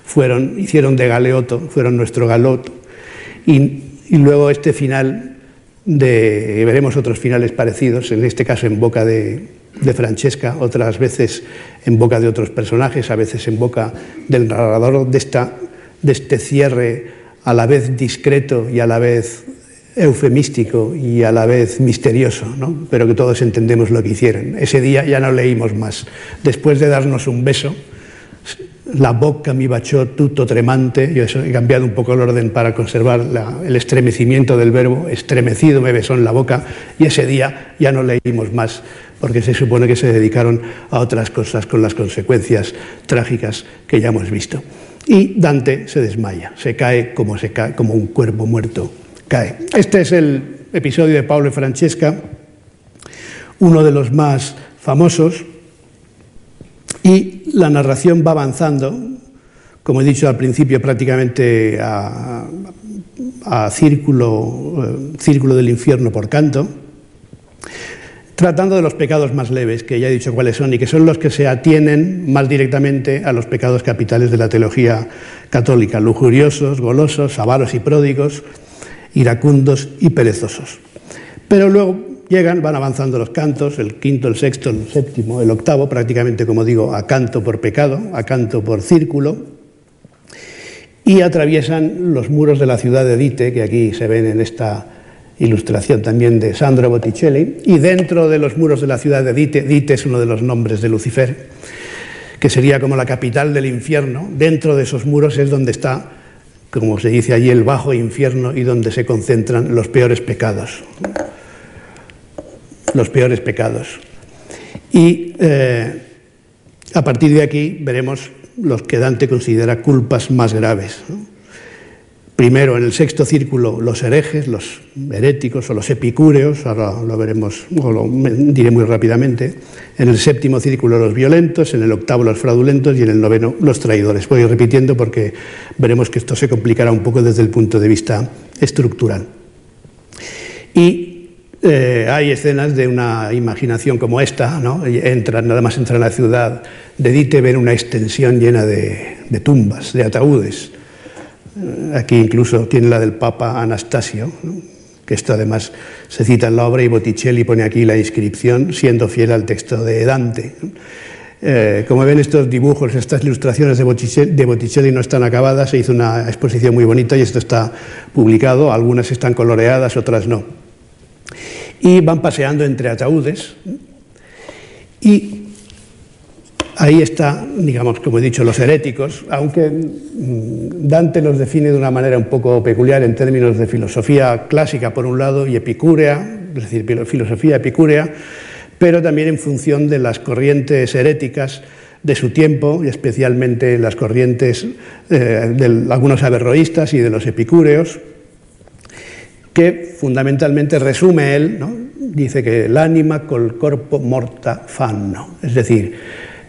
fueron, hicieron de Galeotto, fueron nuestro Galoto, y, y luego este final de, veremos otros finales parecidos, en este caso en boca de, de Francesca, otras veces en boca de otros personajes, a veces en boca del narrador de, esta, de este cierre a la vez discreto y a la vez eufemístico y a la vez misterioso, ¿no? pero que todos entendemos lo que hicieron. Ese día ya no leímos más. Después de darnos un beso, la boca mi bachó tutto tremante, yo he cambiado un poco el orden para conservar el estremecimiento del verbo, estremecido me besó en la boca y ese día ya no leímos más porque se supone que se dedicaron a otras cosas con las consecuencias trágicas que ya hemos visto. Y Dante se desmaya, se cae como, se cae, como un cuerpo muerto cae. Este es el episodio de Pablo y Francesca, uno de los más famosos, y la narración va avanzando, como he dicho al principio, prácticamente a, círculo, eh, círculo del infierno por canto, tratando de los pecados más leves, que ya he dicho cuáles son, y que son los que se atienen más directamente a los pecados capitales de la teología católica, lujuriosos, golosos, avaros y pródigos, iracundos y perezosos. Pero luego llegan, van avanzando los cantos, el quinto, el sexto, el séptimo, el octavo, prácticamente como digo, a canto por pecado, a canto por círculo, y atraviesan los muros de la ciudad de Dite, que aquí se ven en esta ilustración también de Sandro Botticelli, y dentro de los muros de la ciudad de Dite, Dite es uno de los nombres de Lucifer, que sería como la capital del infierno, dentro de esos muros es donde está, como se dice allí, el bajo infierno y donde se concentran los peores pecados. Los peores pecados. Y eh, a partir de aquí veremos los que Dante considera culpas más graves. Primero, en el sexto círculo, los herejes, los heréticos o los epicúreos, ahora lo veremos, o lo diré muy rápidamente. En el séptimo círculo, los violentos, en el octavo, los fraudulentos y en el noveno, los traidores. Voy repitiendo porque veremos que esto se complicará un poco desde el punto de vista estructural. Y eh, hay escenas de una imaginación como esta, ¿no? Entran, nada más entran a la ciudad de Dite, ven una extensión llena de, tumbas, de ataúdes Aquí incluso tiene la del Papa Anastasio, que esto además se cita en la obra y Botticelli pone aquí la inscripción siendo fiel al texto de Dante. Eh, como ven estos dibujos, estas ilustraciones de de Botticelli, no están acabadas, se hizo una exposición muy bonita y esto está publicado, algunas están coloreadas, otras no. Y van paseando entre ataúdes. Y Ahí está, digamos, como he dicho, los heréticos, aunque Dante los define de una manera un poco peculiar en términos de filosofía clásica, por un lado, y epicúrea, es decir, filosofía epicúrea, pero también en función de las corrientes heréticas de su tiempo, y especialmente las corrientes eh, de algunos averroístas y de los epicúreos, que fundamentalmente resume él, dice que el ánima col corpo morta fanno, es decir,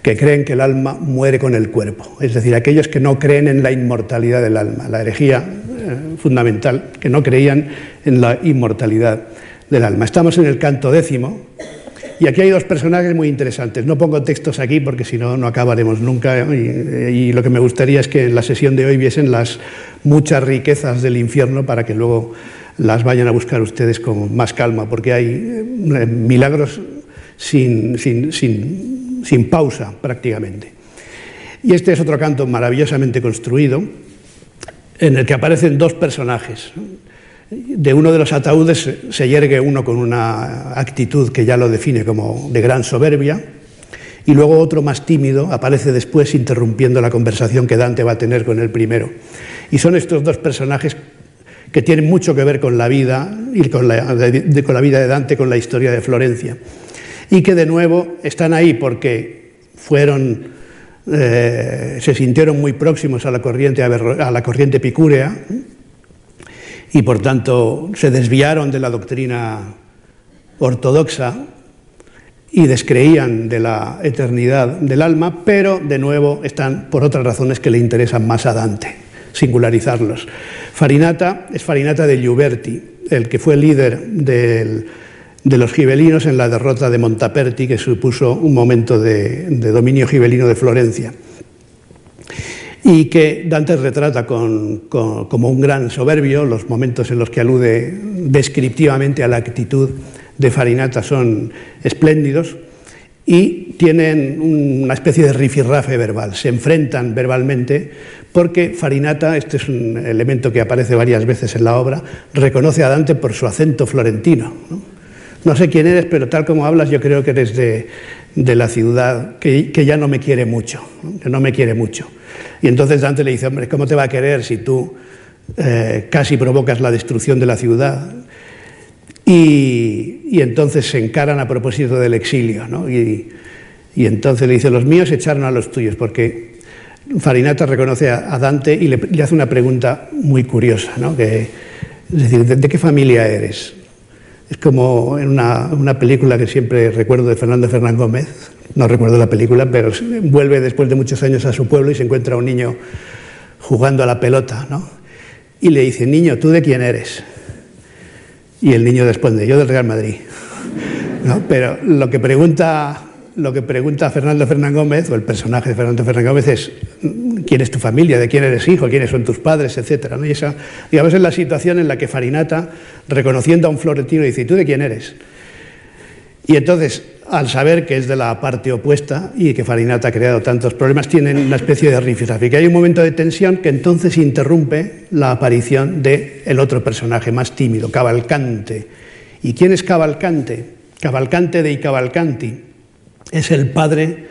que creen que el alma muere con el cuerpo, es decir, aquellos que no creen en la inmortalidad del alma, la herejía eh, fundamental, que no creían en la inmortalidad del alma. Estamos en el canto décimo y aquí hay dos personajes muy interesantes. No pongo textos aquí porque si no, no acabaremos nunca y, lo que me gustaría es que en la sesión de hoy viesen las muchas riquezas del infierno para que luego las vayan a buscar ustedes con más calma, porque hay eh, milagros sin, sin, sin, pausa prácticamente. Y este es otro canto maravillosamente construido, en el que aparecen dos personajes. De uno de los ataúdes se yergue uno con una actitud que ya lo define como de gran soberbia, y luego otro más tímido aparece después interrumpiendo la conversación que Dante va a tener con el primero. Y son estos dos personajes que tienen mucho que ver con la vida y con la, la vida de Dante, con la historia de Florencia. Y que de nuevo están ahí porque fueron, eh, se sintieron muy próximos a la corriente, a la corriente epicúrea y por tanto se desviaron de la doctrina ortodoxa y descreían de la eternidad del alma, pero de nuevo están por otras razones que le interesan más a Dante, singularizarlos. Farinata es Farinata de Giuberti, el que fue líder de los gibelinos en la derrota de Montaperti, que supuso un momento de, dominio gibelino de Florencia, y que Dante retrata como un gran soberbio, los momentos en los que alude descriptivamente a la actitud de Farinata son espléndidos, y tienen una especie de rifirrafe verbal, se enfrentan verbalmente porque Farinata, este es un elemento que aparece varias veces en la obra, reconoce a Dante por su acento florentino no sé quién eres, pero tal como hablas yo creo que eres de, la ciudad que, ya no me quiere mucho, que no me quiere mucho. Y entonces Dante le dice, hombre, ¿cómo te va a querer si tú eh, casi provocas la destrucción de la ciudad? Y, entonces se encaran a propósito del exilio, ¿no? y, entonces le dice, los míos echaron a los tuyos, porque Farinata reconoce a, Dante y le, hace una pregunta muy curiosa, ¿no? es decir, ¿de qué familia eres? Es como en una, película que siempre recuerdo de Fernando Fernán Gómez, no recuerdo la película, pero vuelve después de muchos años a su pueblo y se encuentra un niño jugando a la pelota, ¿no? Y le dice, niño, ¿tú de quién eres? Y el niño responde, yo del Real Madrid. ¿No? Pero lo que pregunta lo que pregunta Fernando Fernán Gómez, o el personaje de Fernando Fernán Gómez, es quién es tu familia, de quién eres hijo, quiénes son tus padres, etc. Y esa, digamos, es la situación en la que Farinata, reconociendo a un florentino, dice, ¿y tú de quién eres? Y entonces, al saber que es de la parte opuesta y que Farinata ha creado tantos problemas, tienen una especie de rifirrafe. Que hay un momento de tensión que entonces interrumpe la aparición del el otro personaje más tímido, Cavalcante. ¿Y quién es Cavalcante? Cavalcante de Cavalcanti es el padre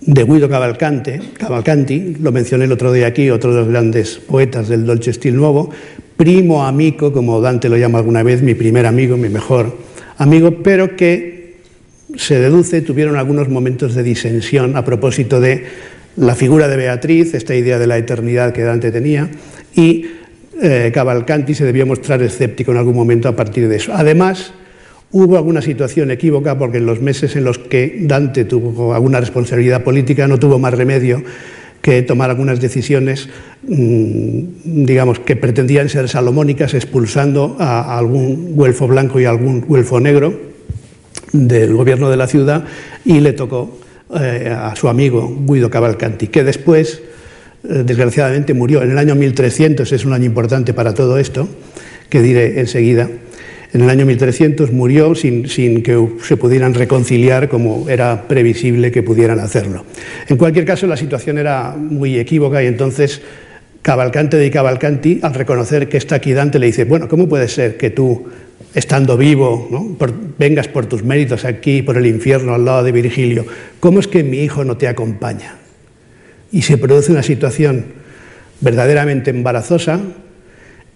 de Guido Cavalcante, Cavalcanti, lo mencioné el otro día aquí, otro de los grandes poetas del Dolce Stil Nuevo, primo amigo, como Dante lo llama alguna vez, mi primer amigo, mi mejor amigo, pero que se deduce tuvieron algunos momentos de disensión a propósito de la figura de Beatriz, esta idea de la eternidad que Dante tenía, y eh, Cavalcanti se debió mostrar escéptico en algún momento a partir de eso. Además, Hubo alguna situación equívoca porque en los meses en los que Dante tuvo alguna responsabilidad política no tuvo más remedio que tomar algunas decisiones, mm, digamos, que pretendían ser salomónicas, expulsando a algún güelfo blanco y algún güelfo negro del gobierno de la ciudad y le tocó eh, a su amigo Guido Cavalcanti, que después, eh, desgraciadamente, murió en el año 1300, es un año importante para todo esto, que diré enseguida. En el año 1300 murió sin, que se pudieran reconciliar como era previsible que pudieran hacerlo. En cualquier caso, la situación era muy equívoca y entonces Cavalcante de Cavalcanti, al reconocer que está aquí Dante, le dice, bueno, ¿cómo puede ser que tú, estando vivo, vengas por tus méritos aquí, por el infierno, al lado de Virgilio? ¿Cómo es que mi hijo no te acompaña? Y se produce una situación verdaderamente embarazosa,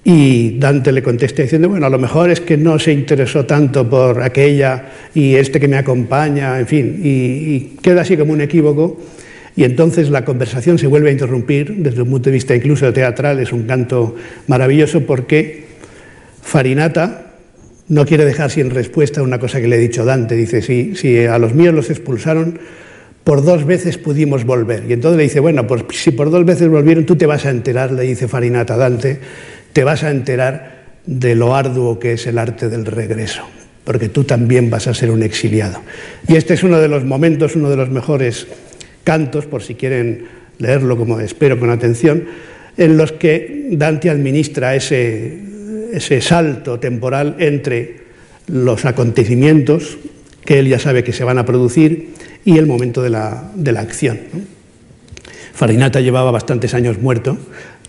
y Dante le contesta diciendo, bueno, a lo mejor es que no se interesó tanto por aquella y este que me acompaña, en fin, y, queda así como un equívoco. y entonces la conversación se vuelve a interrumpir desde un punto de vista incluso teatral, es un canto maravilloso porque Farinata no quiere dejar sin respuesta una cosa que le he dicho Dante, dice, si, si a los míos los expulsaron, por dos veces pudimos volver. Y entonces le dice, bueno, pues si por dos veces volvieron, tú te vas a enterar, le dice Farinata a Dante, te vas a enterar de lo arduo que es el arte del regreso, porque tú también vas a ser un exiliado. Y este es uno de los momentos, uno de los mejores cantos, por si quieren leerlo como espero con atención, en los que Dante administra ese, ese salto temporal entre los acontecimientos que él ya sabe que se van a producir y el momento de la, de la acción. Farinata llevaba bastantes años muerto,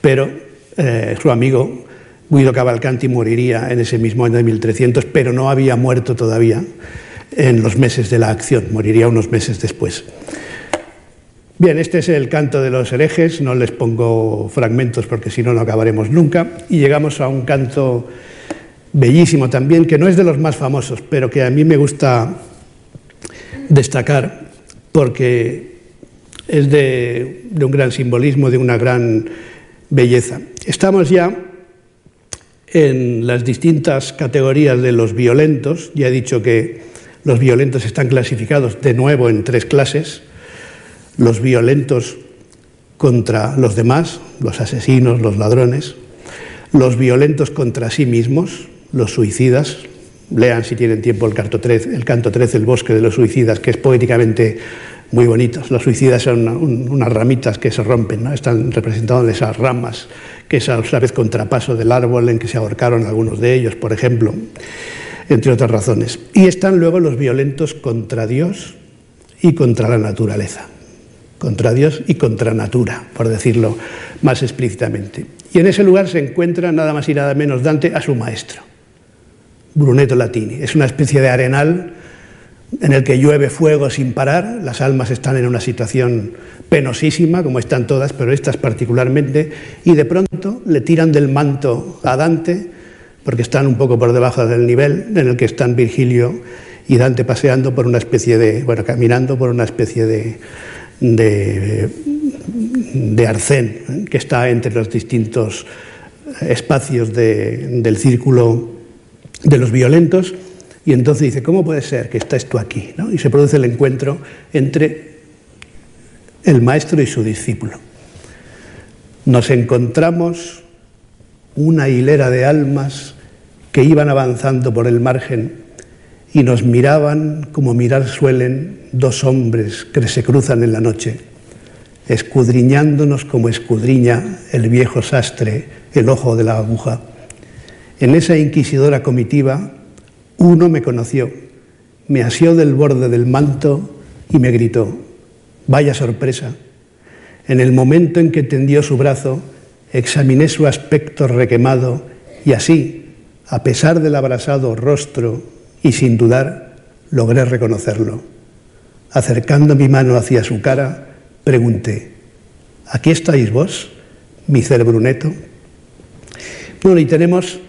pero eh, su amigo Guido Cavalcanti moriría en ese mismo año de 1300, pero no había muerto todavía en los meses de la acción, moriría unos meses después. Bien, este es el canto de los herejes, no les pongo fragmentos porque si no, no acabaremos nunca. Y llegamos a un canto bellísimo también, que no es de los más famosos, pero que a mí me gusta destacar porque es de, de un gran simbolismo, de una gran belleza. Estamos ya en las distintas categorías de los violentos, ya he dicho que los violentos están clasificados de nuevo en tres clases los violentos contra los demás, los asesinos, los ladrones, los violentos contra sí mismos, los suicidas. Lean si tienen tiempo el, canto 13, el canto 13, El bosque de los suicidas, que es poéticamente muy bonito. Los suicidas son unas ramitas que se rompen, ¿no? están representadas en esas ramas, que es a la vez contrapaso del árbol en que se ahorcaron algunos de ellos, por ejemplo, entre otras razones. Y están luego los violentos contra Dios y contra la naturaleza contra Dios y contra natura, por decirlo más explícitamente. Y en ese lugar se encuentra nada más y nada menos Dante a su maestro, Brunetto Latini. Es una especie de arenal en el que llueve fuego sin parar, las almas están en una situación penosísima, como están todas, pero estas particularmente, y de pronto le tiran del manto a Dante, porque están un poco por debajo del nivel en el que están Virgilio y Dante paseando por una especie de, bueno, caminando por una especie de, de, de arcén que está entre los distintos espacios de, del círculo de los violentos y entonces dice, ¿cómo puede ser que estés tú aquí? ¿no? Y se produce el encuentro entre el maestro y su discípulo. Nos encontramos una hilera de almas que iban avanzando por el margen y nos miraban como mirar suelen dos hombres que se cruzan en la noche, escudriñándonos como escudriña el viejo sastre el ojo de la aguja. En esa inquisidora comitiva, uno me conoció, me asió del borde del manto y me gritó, vaya sorpresa. En el momento en que tendió su brazo, examiné su aspecto requemado y así, a pesar del abrasado rostro y sin dudar logré reconocerlo. Acercando mi mano hacia su cara, pregunté, ¿aquí estáis vos, mi cerebruneto? Bueno, y tenemos,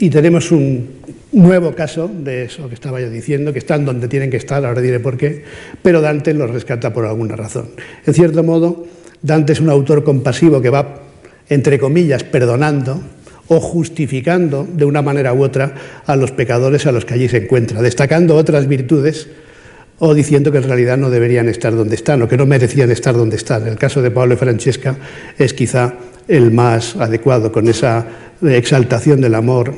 y tenemos un nuevo caso de eso que estaba yo diciendo, que están donde tienen que estar, ahora diré por qué, pero Dante los rescata por alguna razón. En cierto modo, Dante es un autor compasivo que va, entre comillas, perdonando o justificando de una manera u otra a los pecadores a los que allí se encuentra, destacando otras virtudes o diciendo que en realidad no deberían estar donde están o que no merecían estar donde están. El caso de Pablo y Francesca es quizá el más adecuado, con esa exaltación del amor,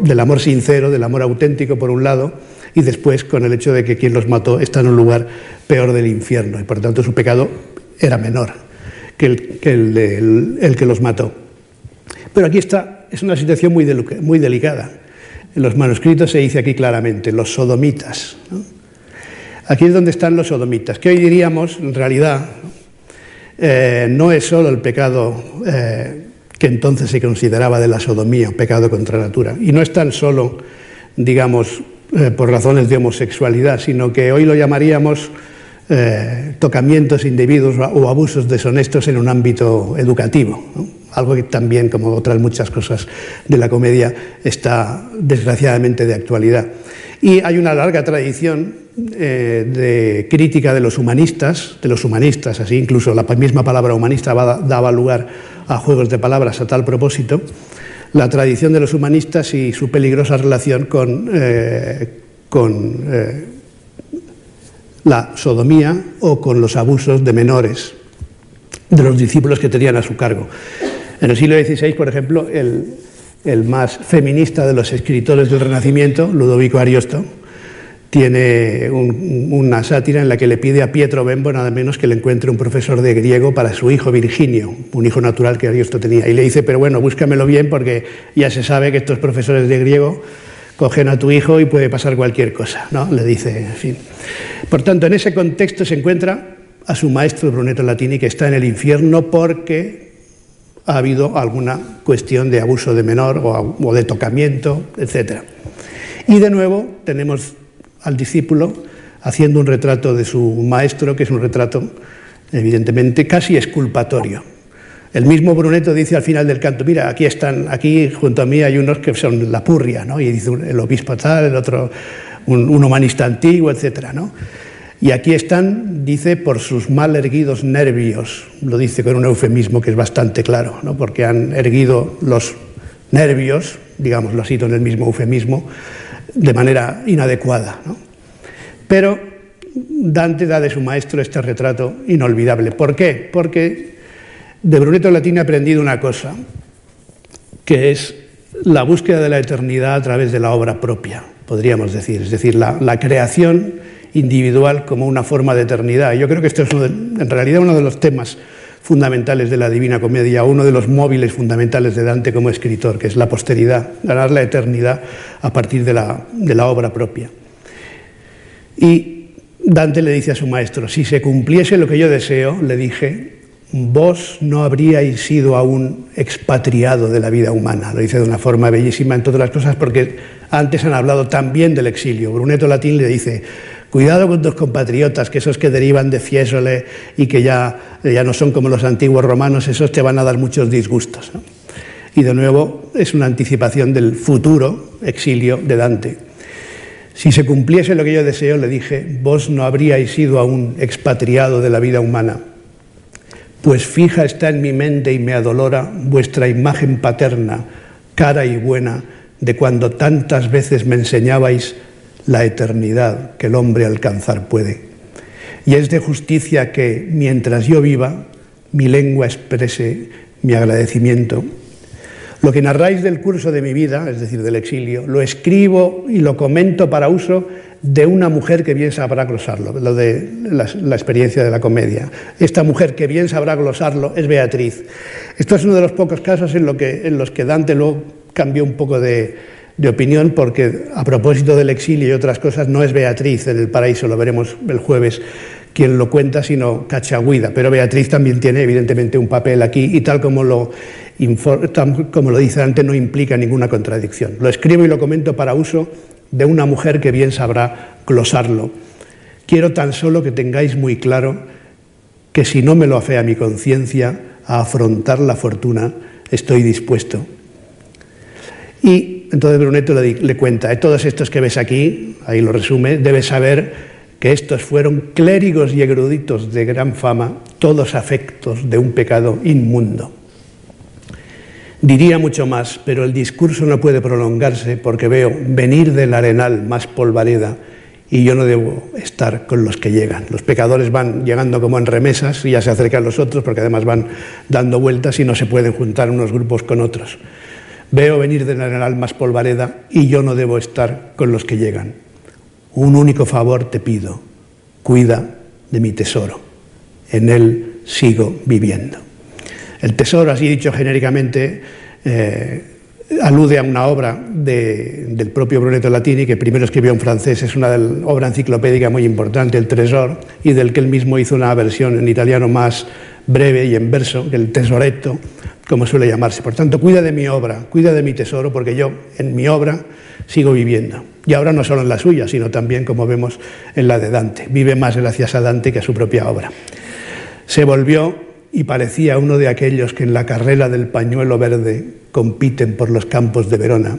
del amor sincero, del amor auténtico por un lado, y después con el hecho de que quien los mató está en un lugar peor del infierno, y por tanto su pecado era menor que el que, el que los mató. Pero aquí está, es una situación muy, muy delicada. En los manuscritos se dice aquí claramente, los sodomitas. Aquí es donde están los sodomitas, que hoy diríamos, en realidad, eh, no es solo el pecado eh, que entonces se consideraba de la sodomía, pecado contra natura, y no es tan solo, digamos, eh, por razones de homosexualidad, sino que hoy lo llamaríamos tocamientos indebidos o abusos deshonestos en un ámbito educativo. algo que también, como otras muchas cosas de la comedia, está desgraciadamente de actualidad. Y hay una larga tradición eh, de crítica de los humanistas, de los humanistas, así incluso la misma palabra humanista daba lugar a juegos de palabras a tal propósito, la tradición de los humanistas y su peligrosa relación con, eh, con eh, la sodomía o con los abusos de menores de los discípulos que tenían a su cargo. En el siglo XVI, por ejemplo, el, el más feminista de los escritores del Renacimiento, Ludovico Ariosto, tiene una sátira en la que le pide a Pietro Bembo nada menos que le encuentre un profesor de griego para su hijo Virginio, un hijo natural que Ariosto tenía. Y le dice, pero bueno, búscamelo bien porque ya se sabe que estos profesores de griego cogen a tu hijo y puede pasar cualquier cosa, ¿no? Le dice, en fin. Por tanto, en ese contexto se encuentra a su maestro Brunetto Latini que está en el infierno porque ha habido alguna cuestión de abuso de menor o, o de tocamiento, etc. Y de nuevo tenemos al discípulo haciendo un retrato de su maestro, que es un retrato evidentemente casi exculpatorio. El mismo Brunetto dice al final del canto, mira, aquí están, aquí junto a mí hay unos que son la purria, ¿no? Y dice el obispo tal, el otro un, humanista antiguo, etcétera, ¿no? Y aquí están, dice, por sus mal erguidos nervios, lo dice con un eufemismo que es bastante claro, ¿no? porque han erguido los nervios, digámoslo así, en el mismo eufemismo, de manera inadecuada. Pero Dante da de su maestro este retrato inolvidable. ¿Por qué? Porque de Brunetto Latini ha aprendido una cosa, que es la búsqueda de la eternidad a través de la obra propia, podríamos decir, es decir, la, creación individual como una forma de eternidad. Yo creo que esto es en realidad uno de los temas fundamentales de la Divina Comedia, uno de los móviles fundamentales de Dante como escritor, que es la posteridad, ganar la eternidad a partir de la, de la obra propia. Y Dante le dice a su maestro, si se cumpliese lo que yo deseo, le dije, vos no habríais sido aún expatriado de la vida humana. Lo dice de una forma bellísima en todas las cosas porque antes han hablado también del exilio. Brunetto Latín le dice, Cuidado con tus compatriotas, que esos que derivan de Fiesole y que ya, ya no son como los antiguos romanos, esos te van a dar muchos disgustos. Y de nuevo es una anticipación del futuro exilio de Dante. Si se cumpliese lo que yo deseo, le dije, vos no habríais sido aún expatriado de la vida humana, pues fija está en mi mente y me adolora vuestra imagen paterna, cara y buena, de cuando tantas veces me enseñabais la eternidad que el hombre alcanzar puede. Y es de justicia que, mientras yo viva, mi lengua exprese mi agradecimiento. Lo que narráis del curso de mi vida, es decir, del exilio, lo escribo y lo comento para uso de una mujer que bien sabrá glosarlo, lo de la, experiencia de la comedia. Esta mujer que bien sabrá glosarlo es Beatriz. Esto es uno de los pocos casos en, en los que Dante luego cambió un poco de, de opinión porque a propósito del exilio y otras cosas no es Beatriz en el paraíso, lo veremos el jueves quien lo cuenta, sino Cachagüida. Pero Beatriz también tiene evidentemente un papel aquí y tal como lo, como lo dice antes no implica ninguna contradicción. Lo escribo y lo comento para uso de una mujer que bien sabrá glosarlo. Quiero tan solo que tengáis muy claro que si no me lo afea mi conciencia a afrontar la fortuna, estoy dispuesto. Y entonces Brunetto le, cuenta, de todos estos que ves aquí, ahí lo resume, debes saber que estos fueron clérigos y eruditos de gran fama, todos afectos de un pecado inmundo. Diría mucho más, pero el discurso no puede prolongarse porque veo venir del arenal más polvareda y yo no debo estar con los que llegan. Los pecadores van llegando como en remesas y ya se acercan los otros porque además van dando vueltas y no se pueden juntar unos grupos con otros. Veo venir de la más polvareda y yo no debo estar con los que llegan. Un único favor te pido, cuida de mi tesoro. En él sigo viviendo. El tesoro, así dicho genéricamente, eh, alude a una obra del propio Brunetto Latini, que primero escribió en francés, es una obra enciclopédica muy importante, el Tresor, y del que él mismo hizo una versión en italiano más breve y en verso, el Tesoretto, como suele llamarse. Por tanto, cuida de mi obra, cuida de mi tesoro, porque yo en mi obra sigo viviendo. Y ahora no solo en la suya, sino también, como vemos, en la de Dante. Vive más gracias a Dante que a su propia obra. Se volvió y parecía uno de aquellos que en la carrera del pañuelo verde compiten por los campos de Verona.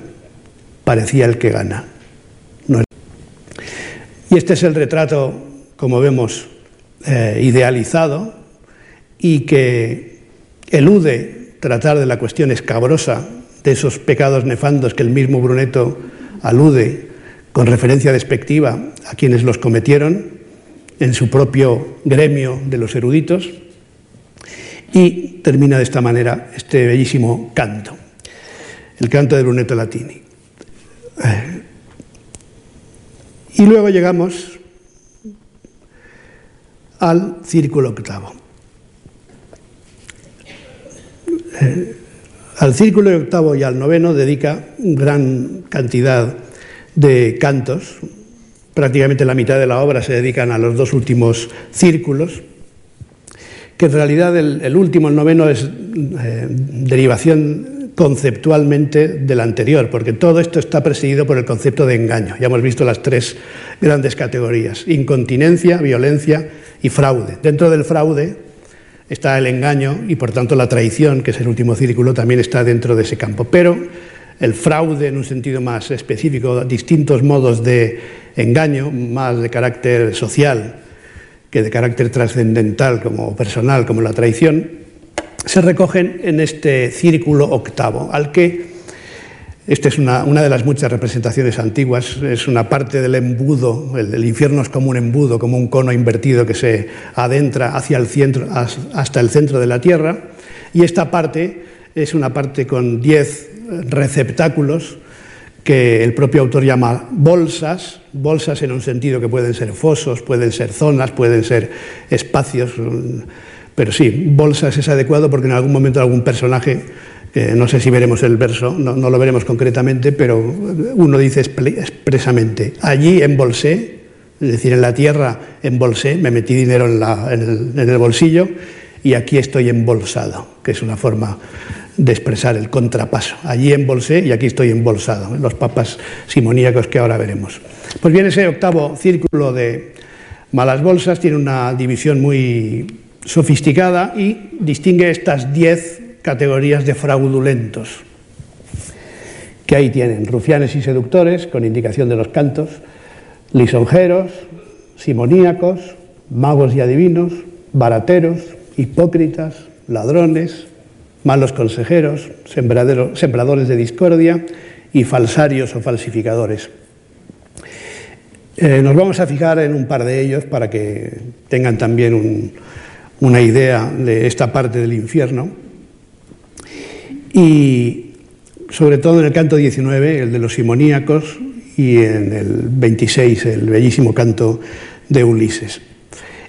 Parecía el que gana. Y este es el retrato, como vemos, eh, idealizado y que elude tratar de la cuestión escabrosa de esos pecados nefandos que el mismo Brunetto alude con referencia despectiva a quienes los cometieron en su propio gremio de los eruditos. Y termina de esta manera este bellísimo canto, el canto de Brunetto Latini. Y luego llegamos al círculo octavo. Eh, al círculo octavo y al noveno dedica gran cantidad de cantos. Prácticamente la mitad de la obra se dedican a los dos últimos círculos, que en realidad el, último, el noveno, es eh, derivación conceptualmente del anterior, porque todo esto está presidido por el concepto de engaño. Ya hemos visto las tres grandes categorías, incontinencia, violencia y fraude. Dentro del fraude está el engaño y por tanto la traición, que es el último círculo, también está dentro de ese campo. Pero el fraude en un sentido más específico, distintos modos de engaño, más de carácter social que de carácter trascendental como personal, como la traición, se recogen en este círculo octavo, al que, esta es una, de las muchas representaciones antiguas, es una parte del embudo, el, infierno es como un embudo, como un cono invertido que se adentra hacia el centro, hasta el centro de la tierra, y esta parte es una parte con diez receptáculos que el propio autor llama bolsas, bolsas en un sentido que pueden ser fosos, pueden ser zonas, pueden ser espacios pero sí, bolsas es adecuado porque en algún momento algún personaje, no sé si veremos el verso, no, lo veremos concretamente, pero uno dice expresamente, allí embolsé, es decir, en la tierra embolsé, me metí dinero en, el, el bolsillo y aquí estoy embolsado, que es una forma de expresar el contrapaso. Allí embolsé y aquí estoy embolsado, los papas simoníacos que ahora veremos. Pues bien, ese octavo círculo de malas bolsas tiene una división muy sofisticada y distingue estas diez categorías de fraudulentos, que ahí tienen rufianes y seductores, con indicación de los cantos, lisonjeros, simoníacos, magos y adivinos, barateros, hipócritas, ladrones, malos consejeros, sembradores de discordia y falsarios o falsificadores. Eh, nos vamos a fijar en un par de ellos para que tengan también un, una idea de esta parte del infierno. Y sobre todo en el canto 19, el de los simoníacos, y en el 26, el bellísimo canto de Ulises.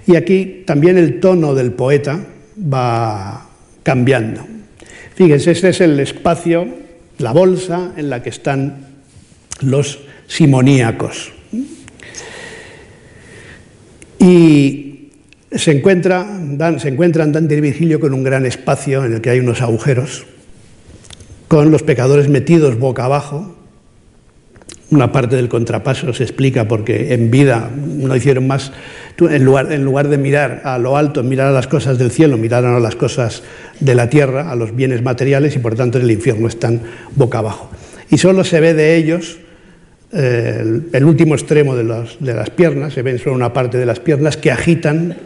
Y aquí también el tono del poeta va cambiando. Fíjense, este es el espacio, la bolsa en la que están los simoníacos. Y se, encuentra, se encuentran Dante y Virgilio con un gran espacio en el que hay unos agujeros, con los pecadores metidos boca abajo. Una parte del contrapaso se explica porque en vida no hicieron más, en lugar, de mirar a lo alto, mirar a las cosas del cielo, miraron a las cosas de la tierra, a los bienes materiales y por tanto en el infierno están boca abajo. Y solo se ve de ellos eh, el, último extremo de las piernas, se ven solo una parte de las piernas que agitan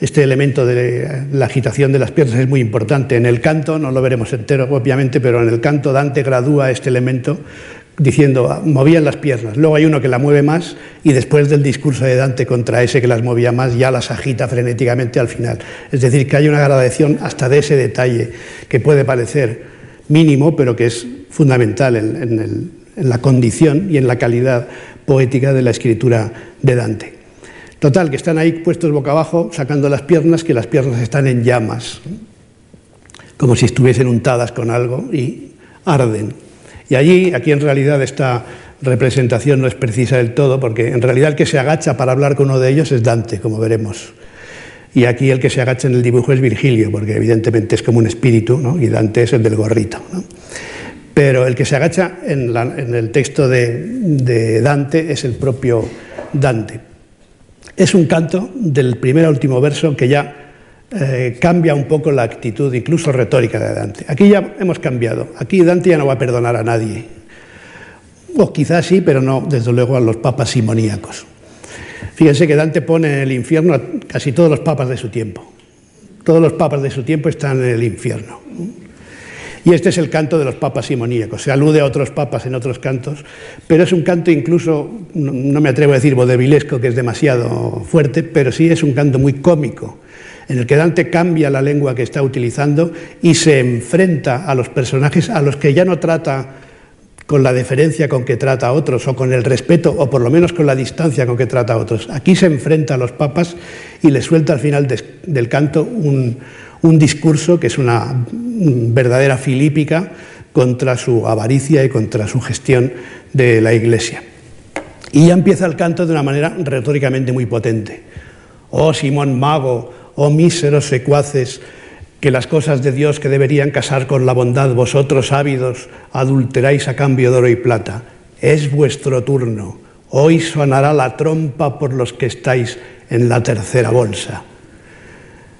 este elemento de la agitación de las piernas es muy importante. En el canto, no lo veremos entero obviamente, pero en el canto Dante gradúa este elemento diciendo, ah, movían las piernas. Luego hay uno que la mueve más y después del discurso de Dante contra ese que las movía más, ya las agita frenéticamente al final. Es decir, que hay una gradación hasta de ese detalle que puede parecer mínimo, pero que es fundamental en la condición y en la calidad poética de la escritura de Dante. Total, que están ahí puestos boca abajo, sacando las piernas, que las piernas están en llamas, como si estuviesen untadas con algo y arden. Y allí, aquí en realidad esta representación no es precisa del todo, porque en realidad el que se agacha para hablar con uno de ellos es Dante, como veremos. Y aquí el que se agacha en el dibujo es Virgilio, porque evidentemente es como un espíritu, ¿no? y Dante es el del gorrito. Pero el que se agacha en, el texto de Dante es el propio Dante. Es un canto del primer a último verso que ya eh, cambia un poco la actitud, incluso retórica de Dante. Aquí ya hemos cambiado. Aquí Dante ya no va a perdonar a nadie. O quizás sí, pero no, desde luego, a los papas simoníacos. Fíjense que Dante pone en el infierno a casi todos los papas de su tiempo. Todos los papas de su tiempo están en el infierno. Y este es el canto de los papas simoníacos. Se alude a otros papas en otros cantos, pero es un canto incluso, no me atrevo a decir bodevilesco, que es demasiado fuerte, pero sí es un canto muy cómico, en el que Dante cambia la lengua que está utilizando y se enfrenta a los personajes a los que ya no trata con la deferencia con que trata a otros, o con el respeto, o por lo menos con la distancia con que trata a otros. Aquí se enfrenta a los papas y le suelta al final del canto un, un discurso que es una verdadera filípica contra su avaricia y contra su gestión de la Iglesia. Y ya empieza el canto de una manera retóricamente muy potente. Oh Simón Mago, oh míseros secuaces, que las cosas de Dios que deberían casar con la bondad, vosotros ávidos, adulteráis a cambio de oro y plata. Es vuestro turno. Hoy sonará la trompa por los que estáis en la tercera bolsa.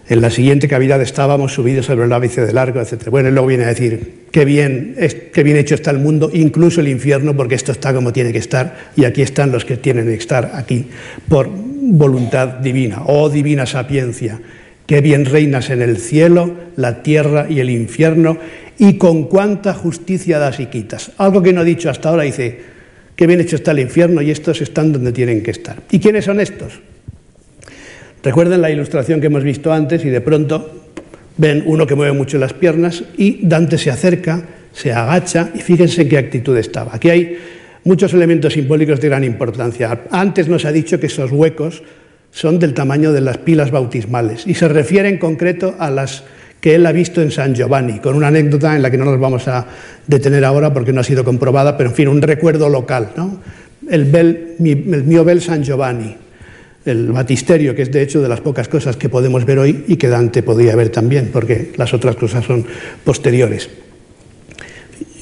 En la siguiente cavidad estábamos subidos sobre el ápice de largo, etc. Bueno, y luego viene a decir, qué bien, qué bien hecho está el mundo, incluso el infierno, porque esto está como tiene que estar, y aquí están los que tienen que estar aquí, por voluntad divina. Oh divina sapiencia, qué bien reinas en el cielo, la tierra y el infierno, y con cuánta justicia das y quitas. Algo que no he dicho hasta ahora, dice, qué bien hecho está el infierno, y estos están donde tienen que estar. ¿Y quiénes son estos? Recuerden la ilustración que hemos visto antes y de pronto ven uno que mueve mucho las piernas y Dante se acerca, se agacha y fíjense en qué actitud estaba. Aquí hay muchos elementos simbólicos de gran importancia. Antes nos ha dicho que esos huecos son del tamaño de las pilas bautismales y se refiere en concreto a las que él ha visto en San Giovanni, con una anécdota en la que no nos vamos a detener ahora porque no ha sido comprobada, pero en fin, un recuerdo local. ¿no? El, mio bel San Giovanni, el batisterio, que es de hecho de las pocas cosas que podemos ver hoy y que Dante podía ver también, porque las otras cosas son posteriores.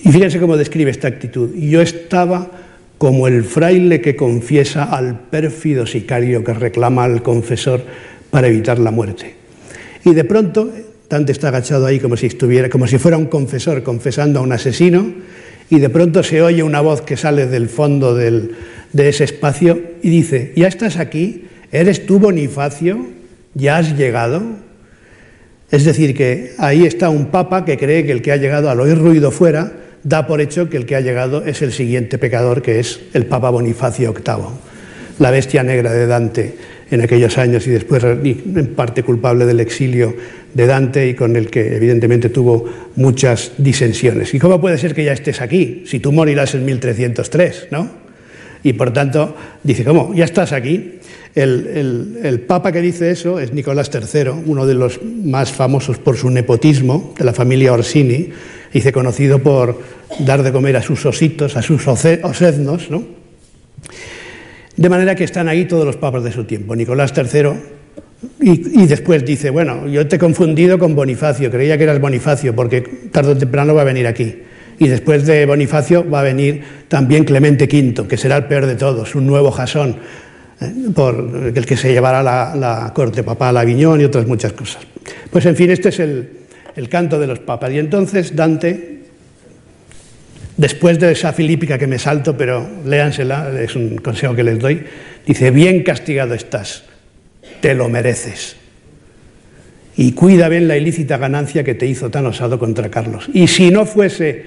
Y fíjense cómo describe esta actitud. Yo estaba como el fraile que confiesa al pérfido sicario que reclama al confesor para evitar la muerte. Y de pronto Dante está agachado ahí como si estuviera, como si fuera un confesor confesando a un asesino, y de pronto se oye una voz que sale del fondo del, de ese espacio y dice, ¿ya estás aquí? ¿Eres tú Bonifacio? ¿Ya has llegado? Es decir, que ahí está un papa que cree que el que ha llegado al oír ruido fuera da por hecho que el que ha llegado es el siguiente pecador, que es el papa Bonifacio VIII, la bestia negra de Dante en aquellos años y después en parte culpable del exilio de Dante y con el que evidentemente tuvo muchas disensiones. ¿Y cómo puede ser que ya estés aquí si tú morirás en 1303, ¿no? Y por tanto, dice, ¿cómo? ¿Ya estás aquí? El, papa que dice eso es Nicolás III, uno de los más famosos por su nepotismo, de la familia Orsini, dice conocido por dar de comer a sus ositos, a sus osednos, ¿no? De manera que están ahí todos los papas de su tiempo. Nicolás III y, y, después dice, bueno, yo te he confundido con Bonifacio, creía que eras Bonifacio, porque tarde o temprano va a venir aquí. Y después de Bonifacio va a venir también Clemente V, que será el peor de todos, un nuevo Jasón, por el que se llevará la, corte papal a Aviñón y otras muchas cosas. Pues en fin, este es el, el canto de los papas. Y entonces Dante, después de esa filípica que me salto, pero léansela, es un consejo que les doy, dice, bien castigado estás, te lo mereces y cuida bien la ilícita ganancia que te hizo tan osado contra Carlos. Y si no fuese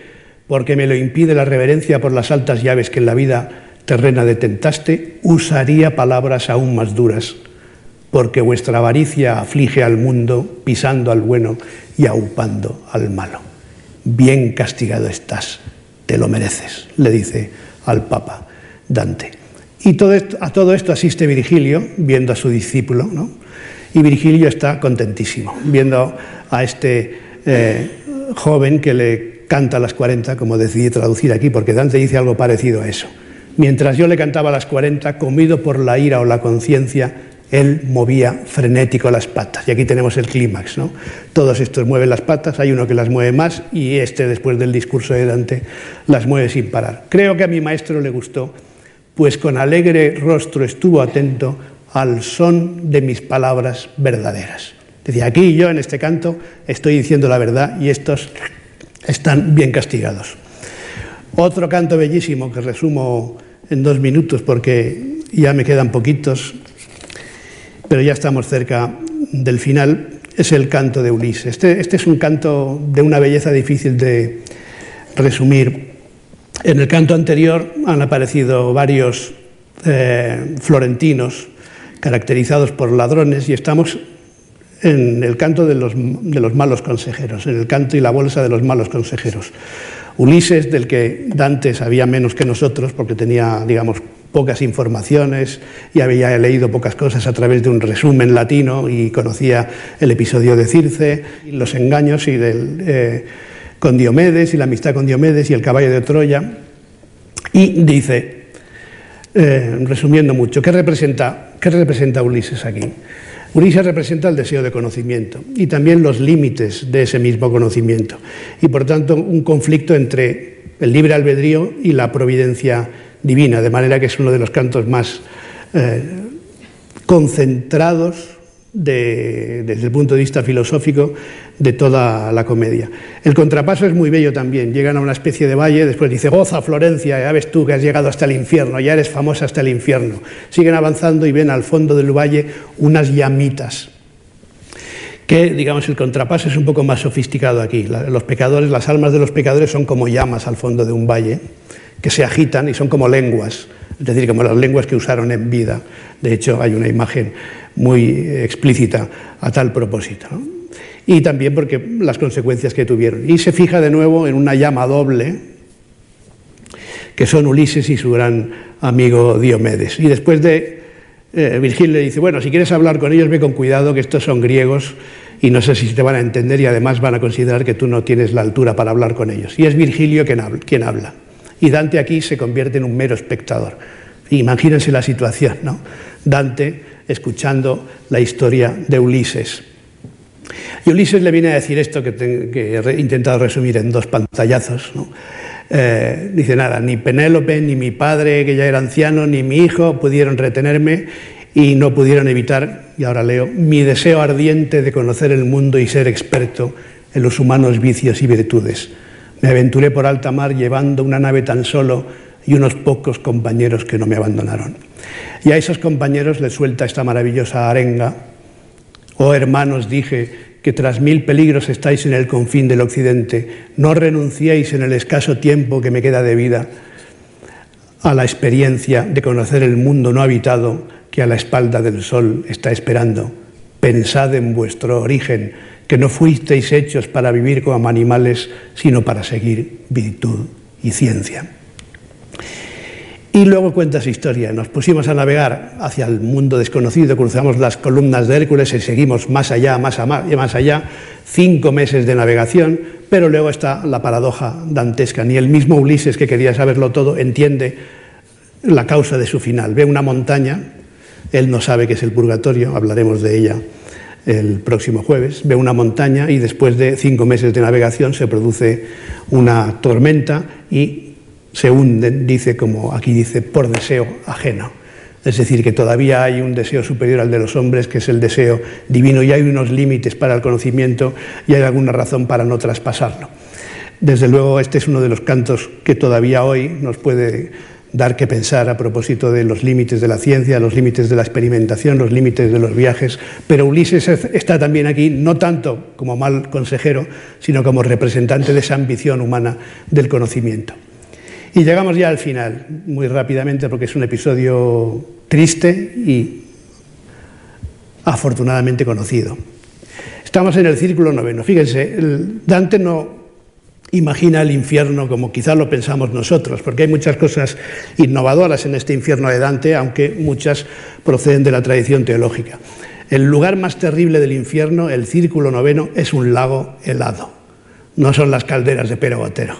porque me lo impide la reverencia por las altas llaves que en la vida terrena detentaste, usaría palabras aún más duras, porque vuestra avaricia aflige al mundo pisando al bueno y aupando al malo. Bien castigado estás, te lo mereces, le dice al Papa Dante. Y a todo esto asiste Virgilio, viendo a su discípulo, y Virgilio está contentísimo, viendo a este eh, joven que le canta las 40, como decidí traducir aquí, porque Dante dice algo parecido a eso. Mientras yo le cantaba las 40, comido por la ira o la conciencia, él movía frenético las patas. Y aquí tenemos el clímax, ¿no? Todos estos mueven las patas, hay uno que las mueve más y este, después del discurso de Dante, las mueve sin parar. Creo que a mi maestro le gustó, pues con alegre rostro estuvo atento al son de mis palabras verdaderas. Decía, aquí yo en este canto estoy diciendo la verdad y estos están bien castigados. Otro canto bellísimo que resumo en dos minutos porque ya me quedan poquitos, pero ya estamos cerca del final, es el canto de Ulises. Este, este es un canto de una belleza difícil de resumir. En el canto anterior han aparecido varios eh, florentinos caracterizados por ladrones y estamos en el canto de los, de los, malos consejeros, en el canto y la bolsa de los malos consejeros. Ulises, del que Dante sabía menos que nosotros, porque tenía, digamos, pocas informaciones y había leído pocas cosas a través de un resumen latino y conocía el episodio de Circe, los engaños y del, eh, con Diomedes y la amistad con Diomedes y el caballo de Troya. Y dice, eh, resumiendo mucho, ¿qué representa, ¿qué representa Ulises aquí? Ulises representa el deseo de conocimiento y también los límites de ese mismo conocimiento. Y por tanto un conflicto entre el libre albedrío y la providencia divina, de manera que es uno de los cantos más eh, concentrados desde el punto de vista filosófico de toda la comedia. El contrapaso es muy bello también. Llegan a una especie de valle, después dice, goza Florencia, ya ves tú que has llegado hasta el infierno, ya eres famosa hasta el infierno. Siguen avanzando y ven al fondo del valle unas llamitas. Que, digamos, el contrapaso es un poco más sofisticado aquí. Los pecadores, las almas de los pecadores son como llamas al fondo de un valle que se agitan y son como lenguas, es decir, como las lenguas que usaron en vida. De hecho, hay una imagen muy explícita a tal propósito. Y también porque las consecuencias que tuvieron. Y se fija de nuevo en una llama doble, que son Ulises y su gran amigo Diomedes. Y después de eh, Virgilio le dice, bueno, si quieres hablar con ellos, ve con cuidado, que estos son griegos y no sé si te van a entender y además van a considerar que tú no tienes la altura para hablar con ellos. Y es Virgilio quien habla. Y Dante aquí se convierte en un mero espectador. Imagínense la situación, ¿no? Dante escuchando la historia de Ulises. Y Ulises le viene a decir esto que, he intentado resumir en dos pantallazos. Eh, dice nada, ni Penélope, ni mi padre, que ya era anciano, ni mi hijo pudieron retenerme y no pudieron evitar, y ahora leo, mi deseo ardiente de conocer el mundo y ser experto en los humanos vicios y virtudes me aventuré por alta mar llevando una nave tan solo y unos pocos compañeros que no me abandonaron. Y a esos compañeros les suelta esta maravillosa arenga. Oh hermanos, dije, que tras mil peligros estáis en el confín del occidente, no renunciéis en el escaso tiempo que me queda de vida a la experiencia de conocer el mundo no habitado que a la espalda del sol está esperando. Pensad en vuestro origen, que no fuisteis hechos para vivir como animales, sino para seguir virtud y ciencia. Y luego cuenta su historia. Nos pusimos a navegar hacia el mundo desconocido, cruzamos las columnas de Hércules y seguimos más allá, más allá, más allá, cinco meses de navegación, pero luego está la paradoja dantesca. Ni el mismo Ulises, que quería saberlo todo, entiende la causa de su final. Ve una montaña, él no sabe que es el purgatorio, hablaremos de ella el próximo jueves, ve una montaña y después de cinco meses de navegación se produce una tormenta y se hunde, dice como aquí dice, por deseo ajeno. Es decir, que todavía hay un deseo superior al de los hombres, que es el deseo divino, y hay unos límites para el conocimiento y hay alguna razón para no traspasarlo. Desde luego, este es uno de los cantos que todavía hoy nos puede dar que pensar a propósito de los límites de la ciencia, los límites de la experimentación, los límites de los viajes, pero Ulises está también aquí no tanto como mal consejero, sino como representante de esa ambición humana del conocimiento. Y llegamos ya al final, muy rápidamente, porque es un episodio triste y afortunadamente conocido. Estamos en el círculo noveno. Fíjense, Dante no imagina el infierno como quizá lo pensamos nosotros, porque hay muchas cosas innovadoras en este infierno de Dante, aunque muchas proceden de la tradición teológica. El lugar más terrible del infierno, el círculo noveno, es un lago helado. No son las calderas de Perogotero,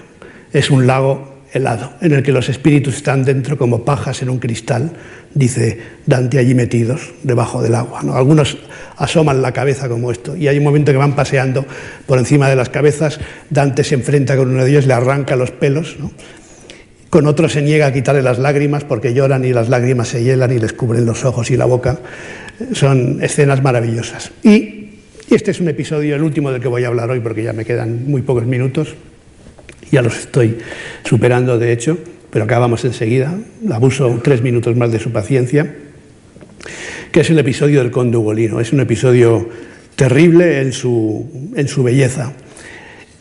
es un lago helado, en el que los espíritus están dentro como pajas en un cristal, dice Dante allí metidos debajo del agua. Algunos asoman la cabeza como esto. Y hay un momento que van paseando por encima de las cabezas, Dante se enfrenta con uno de ellos, le arranca los pelos, con otro se niega a quitarle las lágrimas porque lloran y las lágrimas se hielan y les cubren los ojos y la boca. Son escenas maravillosas. Y este es un episodio, el último del que voy a hablar hoy porque ya me quedan muy pocos minutos, ya los estoy superando de hecho, pero acabamos enseguida, abuso tres minutos más de su paciencia, que es el episodio del conde Ugolino. Es un episodio terrible en su, en su belleza.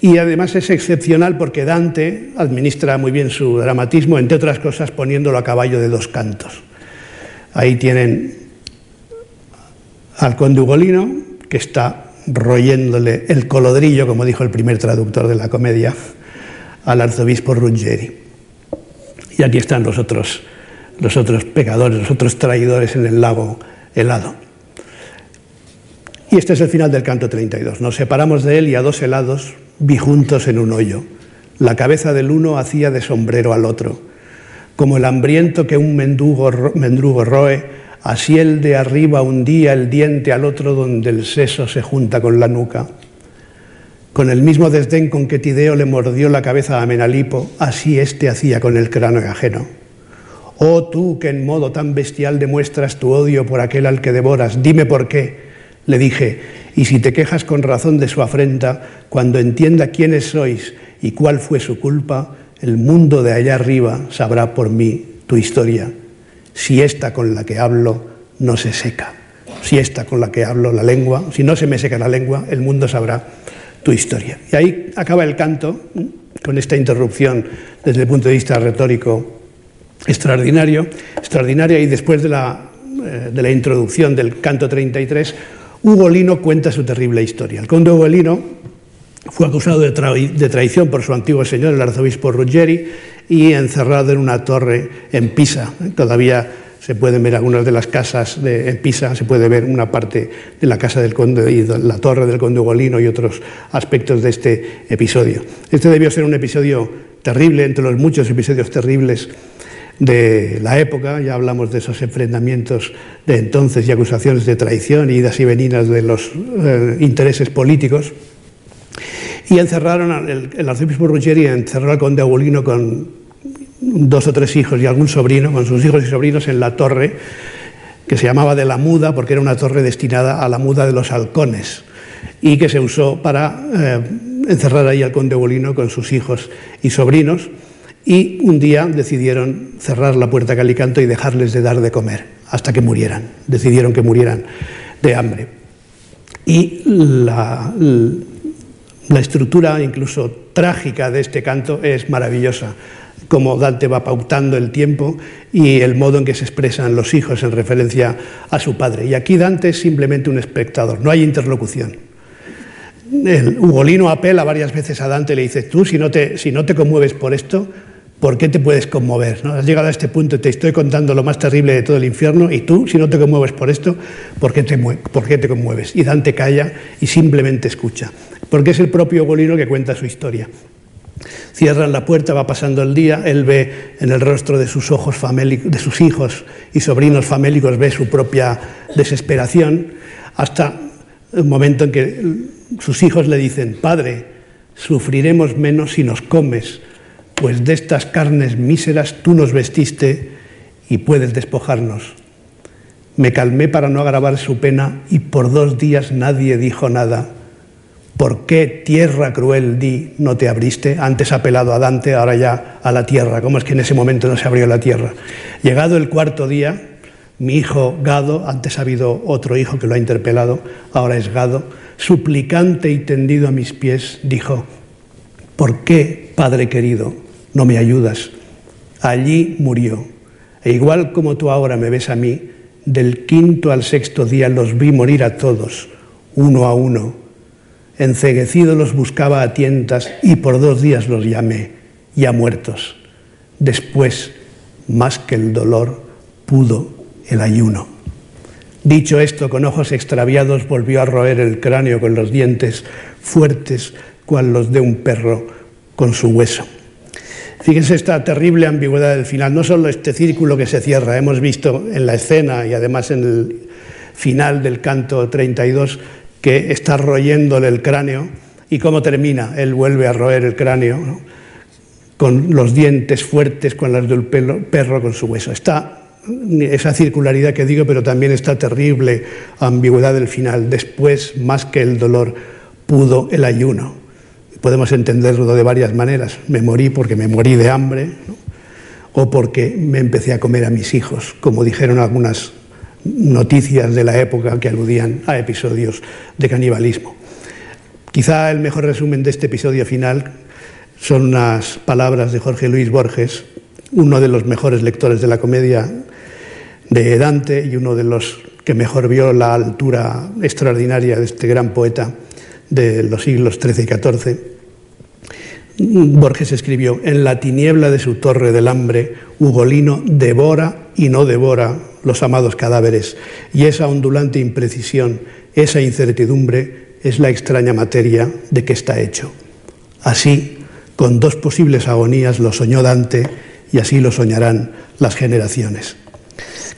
Y además es excepcional porque Dante administra muy bien su dramatismo, entre otras cosas poniéndolo a caballo de dos cantos. Ahí tienen al conde Ugolino, que está royéndole el colodrillo, como dijo el primer traductor de la comedia, al arzobispo Ruggeri. Y aquí están los otros, los otros pecadores, los otros traidores en el lago helado. Y este es el final del canto 32. Nos separamos de él y a dos helados vi juntos en un hoyo. La cabeza del uno hacía de sombrero al otro. Como el hambriento que un mendrugo, mendrugo roe, así el de arriba hundía el diente al otro donde el seso se junta con la nuca. Con el mismo desdén con que Tideo le mordió la cabeza a Menalipo, así éste hacía con el cráneo ajeno. Oh tú que en modo tan bestial demuestras tu odio por aquel al que devoras, dime por qué le dije, y si te quejas con razón de su afrenta, cuando entienda quiénes sois y cuál fue su culpa, el mundo de allá arriba sabrá por mí tu historia. Si esta con la que hablo no se seca, si esta con la que hablo la lengua, si no se me seca la lengua, el mundo sabrá tu historia. Y ahí acaba el canto, con esta interrupción desde el punto de vista retórico extraordinario, extraordinaria, y después de la, eh, de la introducción del canto 33, Ugolino cuenta su terrible historia. El conde Ugolino fue acusado de, traición por su antiguo señor, el arzobispo Ruggeri, y encerrado en una torre en Pisa. Todavía se pueden ver algunas de las casas de, en Pisa, se puede ver una parte de la casa del conde y la torre del conde Ugolino y otros aspectos de este episodio. Este debió ser un episodio terrible, entre los muchos episodios terribles de la época, ya hablamos de esos enfrentamientos de entonces y acusaciones de traición idas y venidas de los eh, intereses políticos. Y encerraron, el, el arzobispo Ruggeri encerró al conde Agulino con dos o tres hijos y algún sobrino, con sus hijos y sobrinos en la torre que se llamaba de la muda, porque era una torre destinada a la muda de los halcones y que se usó para eh, encerrar ahí al conde Agulino con sus hijos y sobrinos y un día decidieron cerrar la puerta Calicanto y dejarles de dar de comer hasta que murieran. Decidieron que murieran de hambre. Y la estructura incluso trágica de este canto es maravillosa como Dante va pautando el tiempo y el modo en que se expresan los hijos en referencia a su padre. Y aquí Dante es simplemente un espectador, no hay interlocución. El Ugolino apela varias veces a Dante y le dice, tú si no te, si no te conmueves por esto, ¿por qué te puedes conmover? ¿no? Has llegado a este punto te estoy contando lo más terrible de todo el infierno y tú, si no te conmueves por esto, ¿por qué te, por qué te conmueves? Y Dante calla y simplemente escucha, porque es el propio Ugolino que cuenta su historia. Cierran la puerta, va pasando el día, él ve en el rostro de sus, ojos de sus hijos y sobrinos famélicos, ve su propia desesperación, hasta el momento en que sus hijos le dicen, Padre, sufriremos menos si nos comes, pues de estas carnes míseras tú nos vestiste y puedes despojarnos. Me calmé para no agravar su pena y por dos días nadie dijo nada. ¿Por qué tierra cruel di no te abriste? Antes apelado a Dante, ahora ya a la tierra. ¿Cómo es que en ese momento no se abrió la tierra? Llegado el cuarto día, mi hijo Gado, antes ha habido otro hijo que lo ha interpelado, ahora es Gado, suplicante y tendido a mis pies, dijo, ¿por qué, Padre querido, no me ayudas. Allí murió. E igual como tú ahora me ves a mí, del quinto al sexto día los vi morir a todos, uno a uno. Enceguecido los buscaba a tientas y por dos días los llamé, ya muertos. Después, más que el dolor, pudo el ayuno. Dicho esto, con ojos extraviados volvió a roer el cráneo con los dientes fuertes, cual los de un perro con su hueso. Fíjense esta terrible ambigüedad del final, no solo este círculo que se cierra, hemos visto en la escena y además en el final del canto 32 que está royéndole el cráneo y cómo termina, él vuelve a roer el cráneo con los dientes fuertes, con las del perro con su hueso. Está esa circularidad que digo, pero también esta terrible ambigüedad del final. Después, más que el dolor, pudo el ayuno podemos entenderlo de varias maneras. Me morí porque me morí de hambre, o porque me empecé a comer a mis hijos, como dijeron algunas noticias de la época que aludían a episodios de canibalismo. Quizá el mejor resumen de este episodio final son unas palabras de Jorge Luis Borges, uno de los mejores lectores de la comedia de Dante y uno de los que mejor vio la altura extraordinaria de este gran poeta de los siglos XIII y XIV. Borges escribió, en la tiniebla de su torre del hambre, Ugolino devora y no devora los amados cadáveres, y esa ondulante imprecisión, esa incertidumbre, es la extraña materia de que está hecho. Así, con dos posibles agonías lo soñó Dante, y así lo soñarán las generaciones.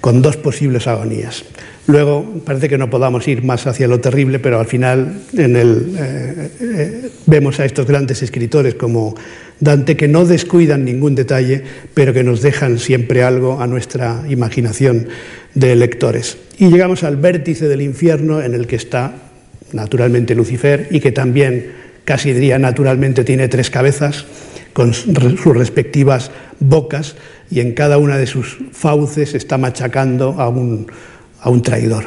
Con dos posibles agonías. Luego parece que no podamos ir más hacia lo terrible, pero al final eh, eh, vemos a estos grandes escritores como Dante que no descuidan ningún detalle, pero que nos dejan siempre algo a nuestra imaginación de lectores. Y llegamos al vértice del infierno en el que está naturalmente Lucifer y que también, casi diría naturalmente, tiene tres cabezas con sus respectivas bocas y en cada una de sus fauces está machacando a un a un traidor.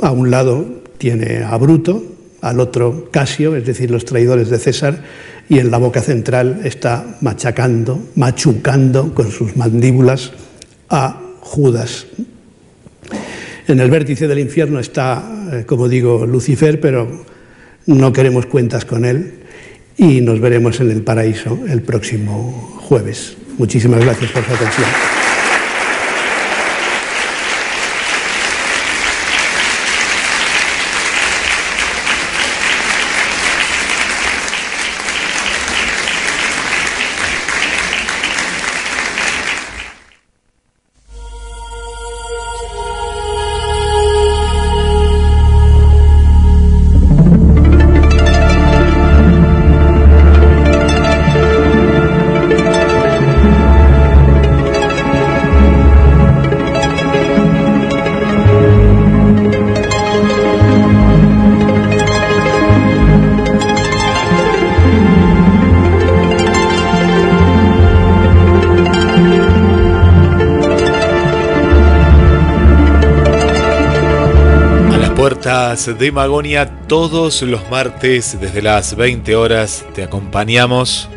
A un lado tiene a Bruto, al otro Casio, es decir, los traidores de César, y en la boca central está machacando, machucando con sus mandíbulas a Judas. En el vértice del infierno está, eh, como digo, Lucifer, pero no queremos cuentas con él y nos veremos en el paraíso el próximo jueves. Muchísimas gracias por su atención. De Magonia todos los martes desde las 20 horas. Te acompañamos,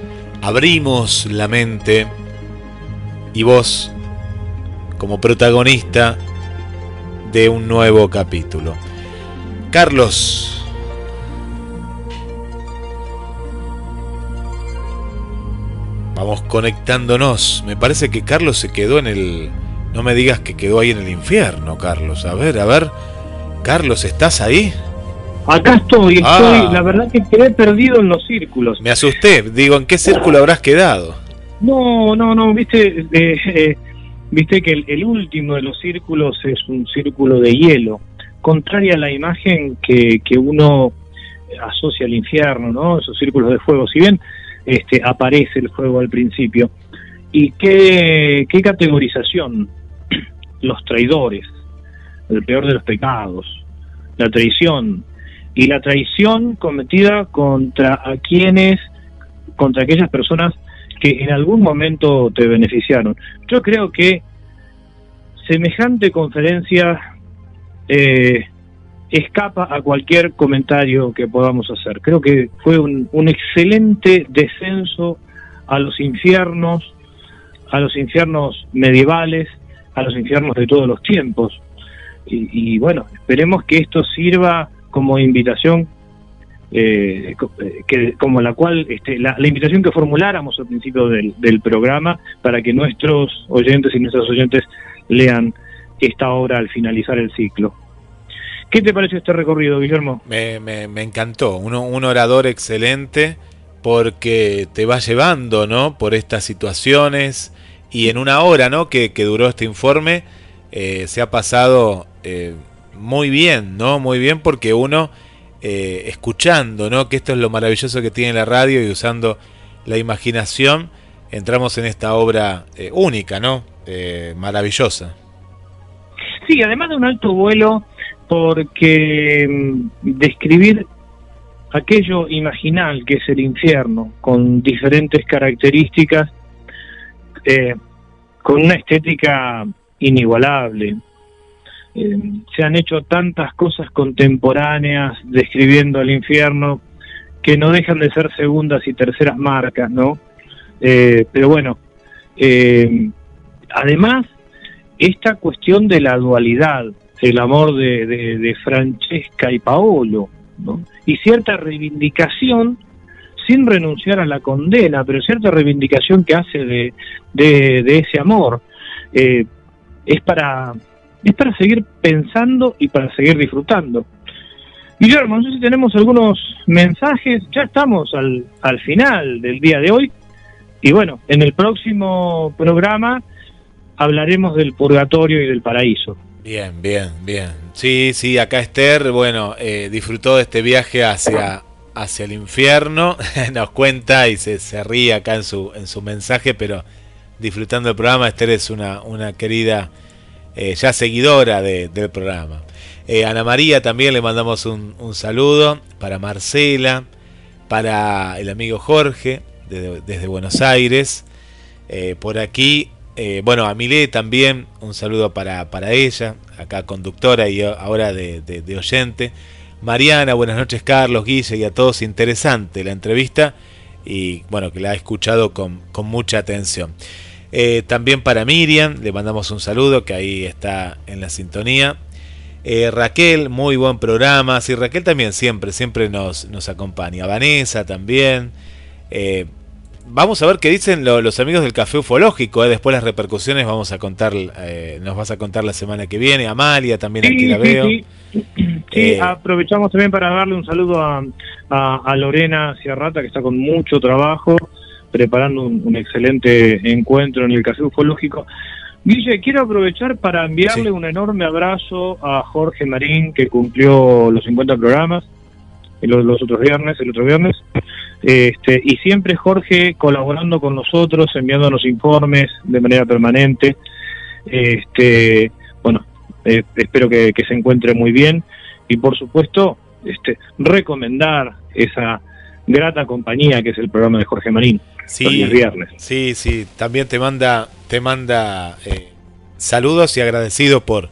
abrimos la mente y vos como protagonista de un nuevo capítulo. Carlos. Vamos conectándonos. Me parece que Carlos se quedó en el... No me digas que quedó ahí en el infierno, Carlos. A ver, a ver. Carlos, ¿estás ahí? Acá estoy, estoy, ah. la verdad que quedé perdido en los círculos. Me asusté, digo, ¿en qué círculo habrás quedado? No, no, no, viste, eh, eh, viste que el, último de los círculos es un círculo de hielo, contraria a la imagen que, que uno asocia al infierno, ¿no? Esos círculos de fuego, si bien este, aparece el fuego al principio. ¿Y qué, qué categorización? Los traidores, el peor de los pecados, la traición, y la traición cometida contra a quienes, contra aquellas personas que en algún momento te beneficiaron. Yo creo que semejante conferencia eh, escapa a cualquier comentario que podamos hacer. Creo que fue un, un excelente descenso a los infiernos, a los infiernos medievales, a los infiernos de todos los tiempos. Y, bueno, esperemos que esto sirva como invitación, eh, que, como la cual, este, la, invitación que formuláramos al principio del, programa para que nuestros oyentes y nuestras oyentes lean esta obra al finalizar el ciclo. ¿Qué te parece este recorrido, Guillermo? Me, me, encantó, un orador excelente porque te va llevando, ¿no? Por estas situaciones y en una hora, ¿no? Que, que duró este informe, eh, se ha pasado eh, muy bien, ¿no? Muy bien porque uno eh, escuchando, ¿no? Que esto es lo maravilloso que tiene la radio y usando la imaginación, entramos en esta obra eh, única, ¿no? maravillosa. Sí, además de un alto vuelo, porque mm, describir aquello imaginal que es el infierno, con diferentes características, con una estética inigualable. Eh, se han hecho tantas cosas contemporáneas describiendo el infierno que no dejan de ser segundas y terceras marcas, ¿no? Eh, pero bueno, además, esta cuestión de la dualidad, el amor de, Francesca y Paolo, ¿no? y cierta reivindicación sin renunciar a la condena, pero cierta reivindicación que hace de, de, ese amor. Eh, es, para, es para seguir pensando y para seguir disfrutando. Guillermo, no sé si tenemos algunos mensajes, ya estamos al, al final del día de hoy, y bueno, en el próximo programa hablaremos del purgatorio y del paraíso. Bien, bien, bien. Sí, sí, acá Esther, bueno, eh, disfrutó de este viaje hacia, hacia el infierno, nos cuenta y se, ríe acá en su, en su mensaje, pero disfrutando del programa, Esther es una, una querida eh, ya seguidora del programa. Eh, Ana María también le mandamos un, saludo para Marcela, para el amigo Jorge desde, Buenos Aires. Eh, por aquí, bueno, a Milé también un saludo para, para ella, acá conductora y ahora de, de oyente. Mariana, buenas noches Carlos, Guille y a todos. Interesante la entrevista y bueno, que la ha escuchado con, mucha atención. Eh, también para Miriam, le mandamos un saludo que ahí está en la sintonía. Eh, Raquel, muy buen programa. Sí, Raquel también siempre, siempre nos, nos acompaña. Vanessa también. Eh, vamos a ver qué dicen los amigos del Café Ufológico. ¿eh? Después las repercusiones vamos a contar, eh, nos vas a contar la semana que viene. Amalia también aquí la veo. Sí, eh, aprovechamos también para darle un saludo a, a, Lorena Ciarrata, que está con mucho trabajo, preparando un, excelente encuentro en el Café Ufológico. Guille, quiero aprovechar para enviarle un enorme abrazo a Jorge Marín, que cumplió los 50 programas los, los otros viernes, el otro viernes. Este, y siempre Jorge colaborando con nosotros, enviándonos informes de manera permanente. Este, bueno, eh, espero que, se encuentre muy bien y por supuesto este, recomendar esa grata compañía que es el programa de Jorge Marín sí, viernes. Sí, sí, también te manda, te manda eh, saludos y agradecido por,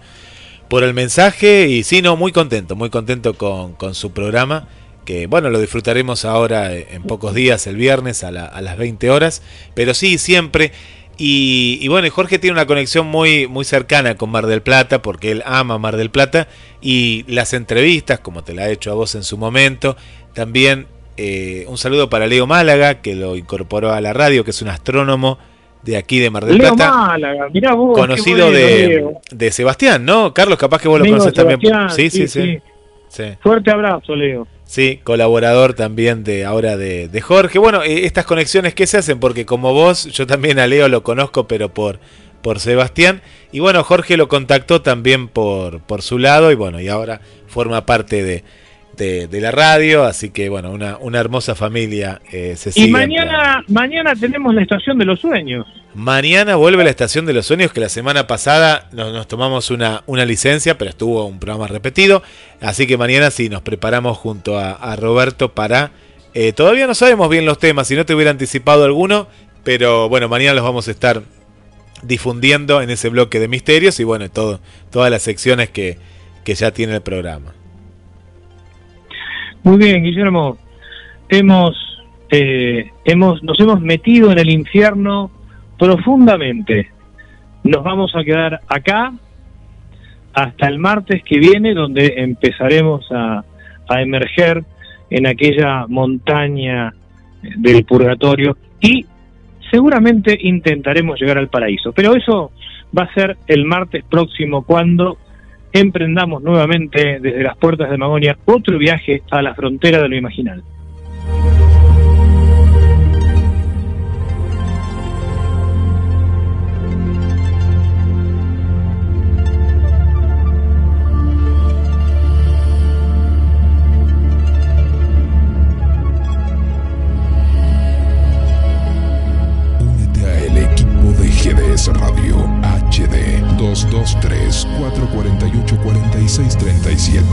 por el mensaje. Y sí, no, muy contento, muy contento con, con su programa que bueno, lo disfrutaremos ahora en pocos días, el viernes a, las 20 horas, pero sí, siempre. Y, bueno, Jorge tiene una conexión muy, muy cercana con Mar del Plata, porque él ama Mar del Plata, y las entrevistas, como te la he hecho a vos en su momento, también eh, un saludo para Leo Málaga, que lo incorporó a la radio, que es un astrónomo de aquí de Mar del Leo Plata. Málaga, mirá vos, conocido de, de, Sebastián, ¿no? Carlos, capaz que vos lo conoces también. sí, sí. sí. sí. Fuerte abrazo, Leo. Sí, colaborador también de ahora de, Jorge. Bueno, eh, estas conexiones que se hacen, porque como vos, yo también a Leo lo conozco, pero por, por Sebastián. Y bueno, Jorge lo contactó también por, por su lado y bueno, y ahora forma parte de, de, la radio, así que bueno, una, una hermosa familia eh, se Y mañana, mañana tenemos la estación de los sueños. Mañana vuelve la estación de los sueños, que la semana pasada nos, tomamos una, una, licencia, pero estuvo un programa repetido, así que mañana sí nos preparamos junto a, Roberto para... Eh, todavía no sabemos bien los temas, si no te hubiera anticipado alguno, pero bueno, mañana los vamos a estar difundiendo en ese bloque de misterios y bueno, todo, todas las secciones que, que ya tiene el programa. Muy bien, Guillermo. Hemos, eh, hemos, nos hemos metido en el infierno profundamente. Nos vamos a quedar acá hasta el martes que viene, donde empezaremos a, a emerger en aquella montaña del purgatorio y seguramente intentaremos llegar al paraíso. Pero eso va a ser el martes próximo cuando emprendamos nuevamente desde las puertas de Magonia otro viaje a la frontera de lo imaginal. Radio HD 223-448-4637. Somos